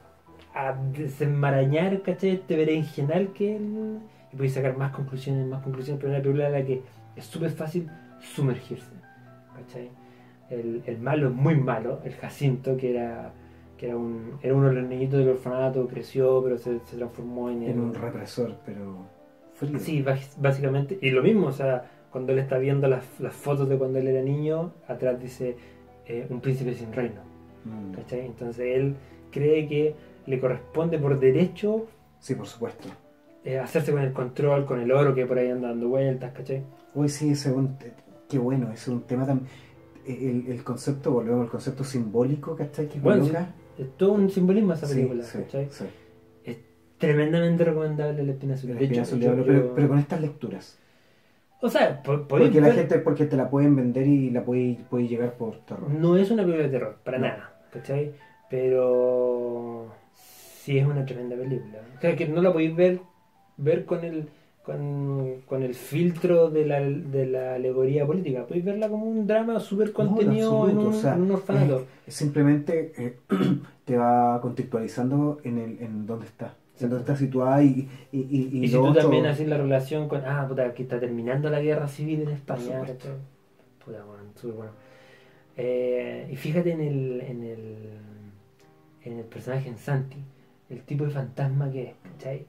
Speaker 2: a desenmarañar ¿cachai? este berenjenal que el- y puedes sacar más conclusiones, más conclusiones, pero una película en la que es súper fácil sumergirse. ¿cachai? El, el malo muy malo, el Jacinto, que era que era, un, era uno de los niñitos del orfanato, creció, pero se, se transformó en,
Speaker 1: En un represor, pero frío.
Speaker 2: Sí, básicamente. Y lo mismo, o sea, cuando él está viendo las, las fotos de cuando él era niño, atrás dice eh, un príncipe sin reino.
Speaker 1: Mm.
Speaker 2: ¿cachai? Entonces él cree que le corresponde por derecho
Speaker 1: Sí, por supuesto.
Speaker 2: eh, hacerse con el control, con el oro que por ahí anda dando vueltas, ¿cachai?
Speaker 1: Hoy sí, ese un, qué bueno, ese es un tema tan... El, el concepto, volvemos al concepto simbólico, ¿cachai? Que
Speaker 2: Bueno,
Speaker 1: coloca.
Speaker 2: Es todo un simbolismo esa película,
Speaker 1: sí,
Speaker 2: ¿cachai?
Speaker 1: sí.
Speaker 2: Tremendamente recomendable El Espina Azul. Hecho,
Speaker 1: espinazo del
Speaker 2: yo-
Speaker 1: pero, pero con estas lecturas.
Speaker 2: O sea, po- podéis
Speaker 1: Porque la
Speaker 2: ver-
Speaker 1: gente, porque te la pueden vender y la puede, puede llegar por terror.
Speaker 2: No es una película de terror, para
Speaker 1: No.
Speaker 2: nada, ¿cachai? Pero sí es una tremenda película. O sea, que no la podéis ver, ver con el con, con el filtro de la, de la alegoría política. Podéis verla como un drama súper contenido
Speaker 1: No, en
Speaker 2: un,
Speaker 1: o sea,
Speaker 2: en un orfanato.
Speaker 1: Es simplemente eh, te va contextualizando en, el, en dónde está. En dónde está situada y, y, y, y
Speaker 2: y si tú
Speaker 1: otro-
Speaker 2: también haces la relación con, ah, puta, que está terminando la guerra civil en España. Puta, bueno, súper bueno. Eh, y fíjate en el, en el en el personaje en Santi, el tipo de fantasma que es, ¿cachai?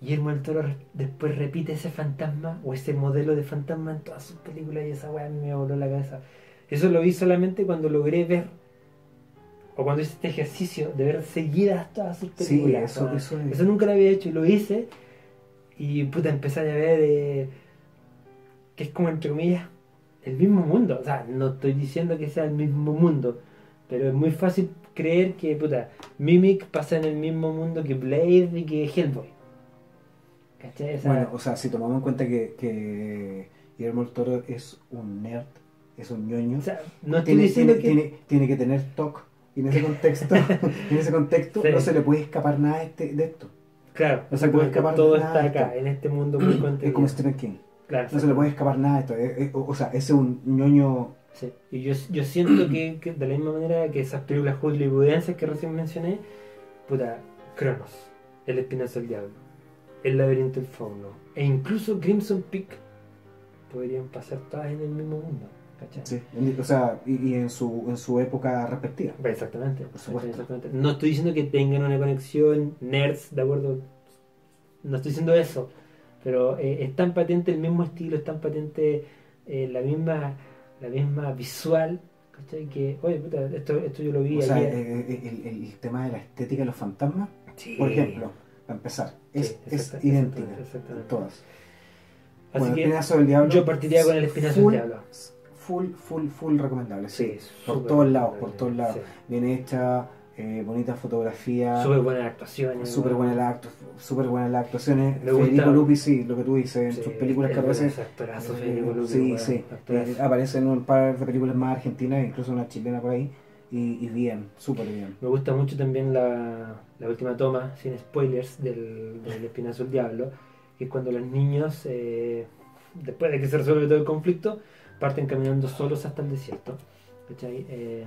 Speaker 2: Guillermo del Toro re- después repite ese fantasma o ese modelo de fantasma en todas sus películas y esa weá me voló la cabeza. Eso lo vi solamente cuando logré ver o cuando hice este ejercicio de ver seguidas todas sus
Speaker 1: Sí,
Speaker 2: películas.
Speaker 1: eso,
Speaker 2: sea,
Speaker 1: eso es.
Speaker 2: eso nunca lo había hecho y lo hice. Y puta, empecé a ver eh, que es como entre comillas el mismo mundo. O sea, no estoy diciendo que sea el mismo mundo, pero es muy fácil creer que puta, Mimic pasa en el mismo mundo que Blade y que Hellboy. ¿Cachai? O sea,
Speaker 1: Bueno, o sea, si tomamos en cuenta que, que Guillermo del Toro es un nerd, es un ñoño,
Speaker 2: o sea, no
Speaker 1: tiene, tiene,
Speaker 2: que.
Speaker 1: tiene, tiene que tener TOC. Y en ese contexto, en ese contexto
Speaker 2: Sí.
Speaker 1: no se le puede escapar nada de, este, de esto.
Speaker 2: Claro,
Speaker 1: no se puede escapar
Speaker 2: todo
Speaker 1: nada
Speaker 2: está acá, en este mundo muy
Speaker 1: Es
Speaker 2: contenido.
Speaker 1: como Stephen King.
Speaker 2: Claro,
Speaker 1: No se le puede escapar nada de esto. Eh, eh, O o sea, ese es un ñoño.
Speaker 2: Sí, y yo, yo siento que, que de la misma manera que esas películas hollywoodenses que recién mencioné, puta, Cronos, El Espinazo del Diablo, El Laberinto del Fauno, e incluso Crimson Peak podrían pasar todas en el mismo mundo, ¿cachai?
Speaker 1: Sí, o sea, y, y en, su, en su época respectiva.
Speaker 2: Exactamente,
Speaker 1: Por supuesto.
Speaker 2: exactamente. No estoy diciendo que tengan una conexión nerds, ¿de acuerdo? No estoy diciendo eso, pero eh, es tan patente el mismo estilo, es tan patente eh, la misma la misma visual, ¿cachai? Que, oye, puta, esto, esto yo lo vi
Speaker 1: O sea,
Speaker 2: ayer.
Speaker 1: eh, eh, el, el- el tema de la estética de los fantasmas,
Speaker 2: Sí.
Speaker 1: por ejemplo, para empezar, es,
Speaker 2: Sí,
Speaker 1: es
Speaker 2: exacta-
Speaker 1: idéntica en todas.
Speaker 2: Así
Speaker 1: bueno,
Speaker 2: que
Speaker 1: el Espinazo del Diablo.
Speaker 2: yo partiría con el Espinazo del
Speaker 1: full-
Speaker 2: Diablo.
Speaker 1: Full, full, full recomendable, sí.
Speaker 2: sí,
Speaker 1: por todos lados, por todos lados. Bien hecha, eh, bonita fotografía,
Speaker 2: Súper buenas actuaciones.
Speaker 1: súper
Speaker 2: bueno.
Speaker 1: buena la actu- súper buena las actuaciones.
Speaker 2: Me gusta-
Speaker 1: Federico Lupi, sí, lo que tú dices, en sus películas que
Speaker 2: es
Speaker 1: aparece.
Speaker 2: ese actorazo,
Speaker 1: eh,
Speaker 2: Federico Lupi,
Speaker 1: sí,
Speaker 2: bueno,
Speaker 1: sí. Eh, aparece en un par de películas más argentinas, incluso una chilena por ahí. Y, bien, súper bien.
Speaker 2: Me gusta mucho también la, última toma, sin spoilers, del, Espinazo del Diablo, que es cuando los niños, eh, después de que se resuelve todo el conflicto, parten caminando solos hasta el desierto. Eh,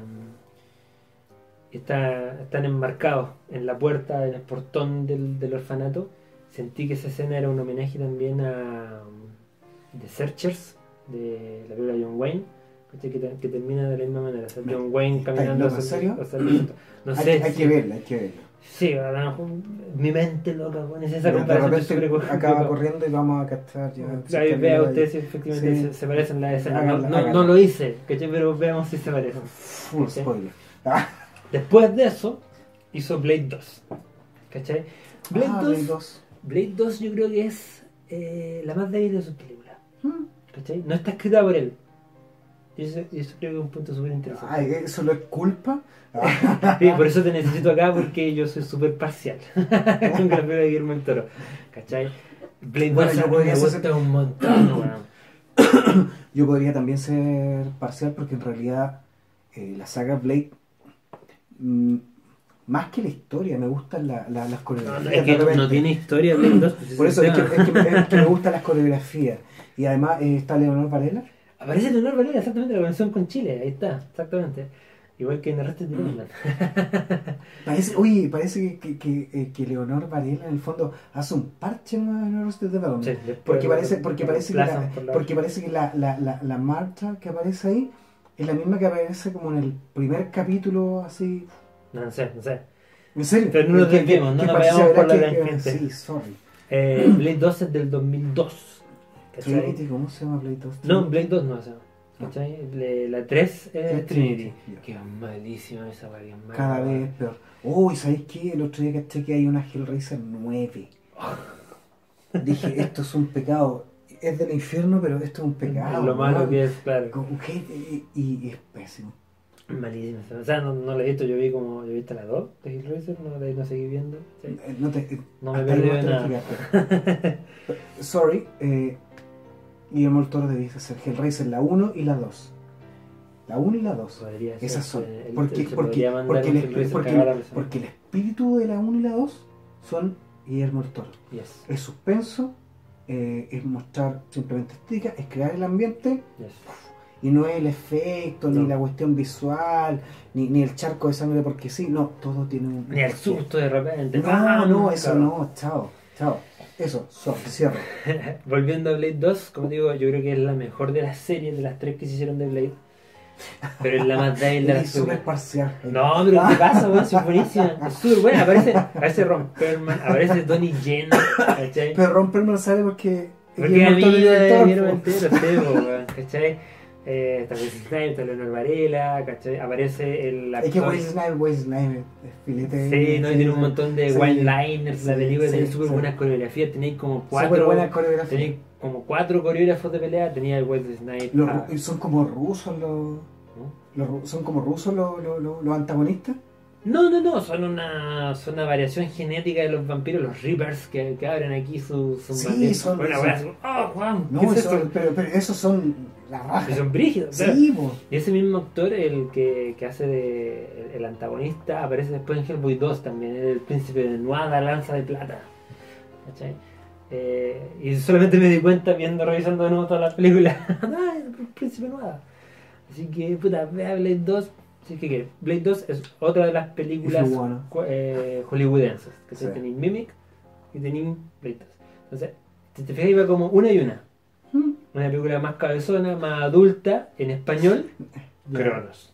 Speaker 2: está- están enmarcados en la puerta, en el portón del, orfanato. Sentí que esa escena era un homenaje también a um, The Searchers de la película de John Wayne. Que, que termina de la misma manera. O sea, John Wayne
Speaker 1: ¿Estáis
Speaker 2: caminando
Speaker 1: en serio?
Speaker 2: el desierto. No
Speaker 1: hay,
Speaker 2: sé.
Speaker 1: hay
Speaker 2: si-
Speaker 1: que verla, hay que verla.
Speaker 2: Sí, a lo mejor mi mente loca, bueno, es esa comparación
Speaker 1: acaba corriendo y vamos a captar ya. está
Speaker 2: vea usted si efectivamente
Speaker 1: Sí.
Speaker 2: se, se parecen las escenas. No, no, no lo hice, ¿cachai? Pero veamos si se parecen.
Speaker 1: Full
Speaker 2: ¿cachai?
Speaker 1: spoiler. Ah,
Speaker 2: Después de eso, hizo Blade 2. ¿Cachai? Blade,
Speaker 1: ah,
Speaker 2: 2,
Speaker 1: Blade 2.
Speaker 2: Blade 2 yo creo que es eh, la más débil de sus películas.
Speaker 1: Hmm.
Speaker 2: ¿Cachai? No está escrita por él. Y eso, creo que es un punto súper interesante.
Speaker 1: Ay, ¿eso lo es culpa?
Speaker 2: Sí, por eso te necesito acá porque yo soy súper parcial con la de Guillermo del Toro. ¿Cachai? Blade
Speaker 1: Bueno,
Speaker 2: 2
Speaker 1: yo podría
Speaker 2: me
Speaker 1: ser-
Speaker 2: un montón.
Speaker 1: Yo podría también ser parcial porque en realidad eh, la saga Blade, mm, más que la historia, me gustan la- la- las coreografías.
Speaker 2: no, es que no tiene historia Blade 2. pues,
Speaker 1: Por eso es que,
Speaker 2: tema.
Speaker 1: es que- es que me gustan las coreografías. Y además eh, está Leonor Varela.
Speaker 2: Aparece Leonor Valera, exactamente, la conexión con Chile, ahí está, exactamente. Igual que en Arrested Development.
Speaker 1: Parece, oye, parece que, que, que, eh, Leonor Varela en el fondo hace un parche en Arrested Development.
Speaker 2: Sí, después
Speaker 1: Porque
Speaker 2: lo-
Speaker 1: parece, porque
Speaker 2: lo
Speaker 1: parece que, la, porque parece que la, la, la, la Marta que aparece ahí es la misma que aparece como en el primer capítulo así.
Speaker 2: No, no sé, no sé.
Speaker 1: En serio.
Speaker 2: Pero no
Speaker 1: que-
Speaker 2: desviemos, no nos vayamos por la tangente.
Speaker 1: Sí, sorry.
Speaker 2: Eh, Blade 2 es del 2002. ¿Cachai?
Speaker 1: Trinity, ¿cómo se llama Blade 2?
Speaker 2: No, Blade 2 no, o sea, ¿cachai? Le- La 3 es
Speaker 1: Es
Speaker 2: Trinity.
Speaker 1: Trinity.
Speaker 2: Que es malísima esa varia. mala.
Speaker 1: Cada vez peor. Uy, ¿sabéis qué? El otro día caché que hay una Hellraiser 9. Dije, esto es un pecado. Es del infierno, pero esto es un pecado.
Speaker 2: Lo malo
Speaker 1: ¿no?
Speaker 2: que es, claro.
Speaker 1: Y, es pésimo.
Speaker 2: Malísima. O sea, no, no la he visto, yo vi como. Yo vi hasta la 2 de Hellraiser, no la no seguí viendo. ¿sí?
Speaker 1: Eh, No, te,
Speaker 2: No me perdí nada.
Speaker 1: Sorry, eh, Guillermo del Toro debía hacer Hellraiser la 1 y la 2. La 1 y la 2.
Speaker 2: Podría ser,
Speaker 1: Esas son. Porque,
Speaker 2: se
Speaker 1: porque, porque, el, porque, porque el espíritu de la 1 y la 2 son Guillermo del Toro.
Speaker 2: Yes,
Speaker 1: Es suspenso, eh, es mostrar simplemente estética, es crear el ambiente
Speaker 2: yes.
Speaker 1: y no es el efecto, ni
Speaker 2: No.
Speaker 1: la cuestión visual, ni, ni el charco de sangre porque sí, no, todo tiene un...
Speaker 2: Ni el susto de repente.
Speaker 1: No,
Speaker 2: ¡Ah!
Speaker 1: no, eso
Speaker 2: Claro.
Speaker 1: no, chao, chao. Eso, sorry, cierro.
Speaker 2: Volviendo a Blade 2, como digo, yo creo que es la mejor de las series, de las tres que se hicieron de Blade. Pero es la más débil de las películas.
Speaker 1: parcial.
Speaker 2: No, pero ¿qué pasa, weón? Si es buenísima. Es súper buena. Aparece, aparece Ron Perlman, aparece Donnie Yen, ¿cachai?
Speaker 1: Pero romperme sale porque...
Speaker 2: Porque
Speaker 1: es
Speaker 2: de
Speaker 1: director,
Speaker 2: Guillermo
Speaker 1: po.
Speaker 2: entero, weón, ¿cachai? Eh, está Wesley Snipes, está Leonor Varela, ¿cachai? Aparece el
Speaker 1: Es que
Speaker 2: actor...
Speaker 1: Wesley Snipes, Wesley Snipes, es filete.
Speaker 2: Sí, no, y tiene un montón de
Speaker 1: Sí.
Speaker 2: one-liners, la película
Speaker 1: sí,
Speaker 2: tiene súper
Speaker 1: sí.
Speaker 2: buenas coreografías, tenéis como cuatro...
Speaker 1: buena coreografía.
Speaker 2: Tenéis como cuatro coreógrafos de pelea, tenía el Wesley Snipes.
Speaker 1: Los
Speaker 2: ah,
Speaker 1: son como rusos los...
Speaker 2: ¿no?
Speaker 1: los ru- son como rusos los, los, los, los antagonistas.
Speaker 2: No, no, no, son una, son una variación genética de los vampiros, los Reapers, que, que abren aquí su, su
Speaker 1: Sí, son-
Speaker 2: Una
Speaker 1: son-
Speaker 2: ¡Oh, Juan!
Speaker 1: No,
Speaker 2: ¿qué es
Speaker 1: eso- pero, pero esos son la raja.
Speaker 2: Son brígidos.
Speaker 1: Sí.
Speaker 2: Y ese mismo actor, el que, que hace de el, el antagonista, aparece después en Hellboy 2 también, el príncipe de Nuada, Lanza de Plata. ¿Cachai? Eh, y solamente me di cuenta viendo, revisando de nuevo todas las películas. ¡Ah, el príncipe Nuada! Así que, puta, vea Blade 2. ¿Qué? Blade 2 es otra de las películas eh, hollywoodenses. Que
Speaker 1: Sí.
Speaker 2: tenéis Mimic y tenéis Blade 2. Entonces, si te fijas, iba como una y una.
Speaker 1: Mm.
Speaker 2: Una película más cabezona, más adulta, en español, Cronos.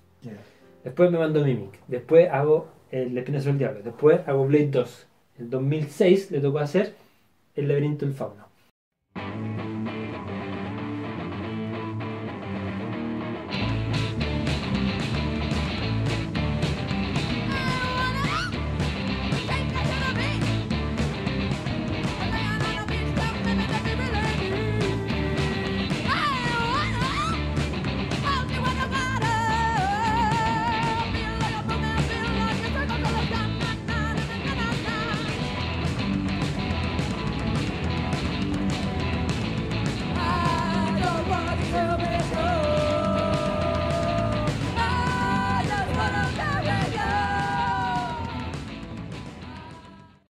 Speaker 2: Después me mando Mimic. Después hago El Espinazo del Diablo. Después hago Blade 2. En 2006 le tocó hacer El Laberinto del Fauno.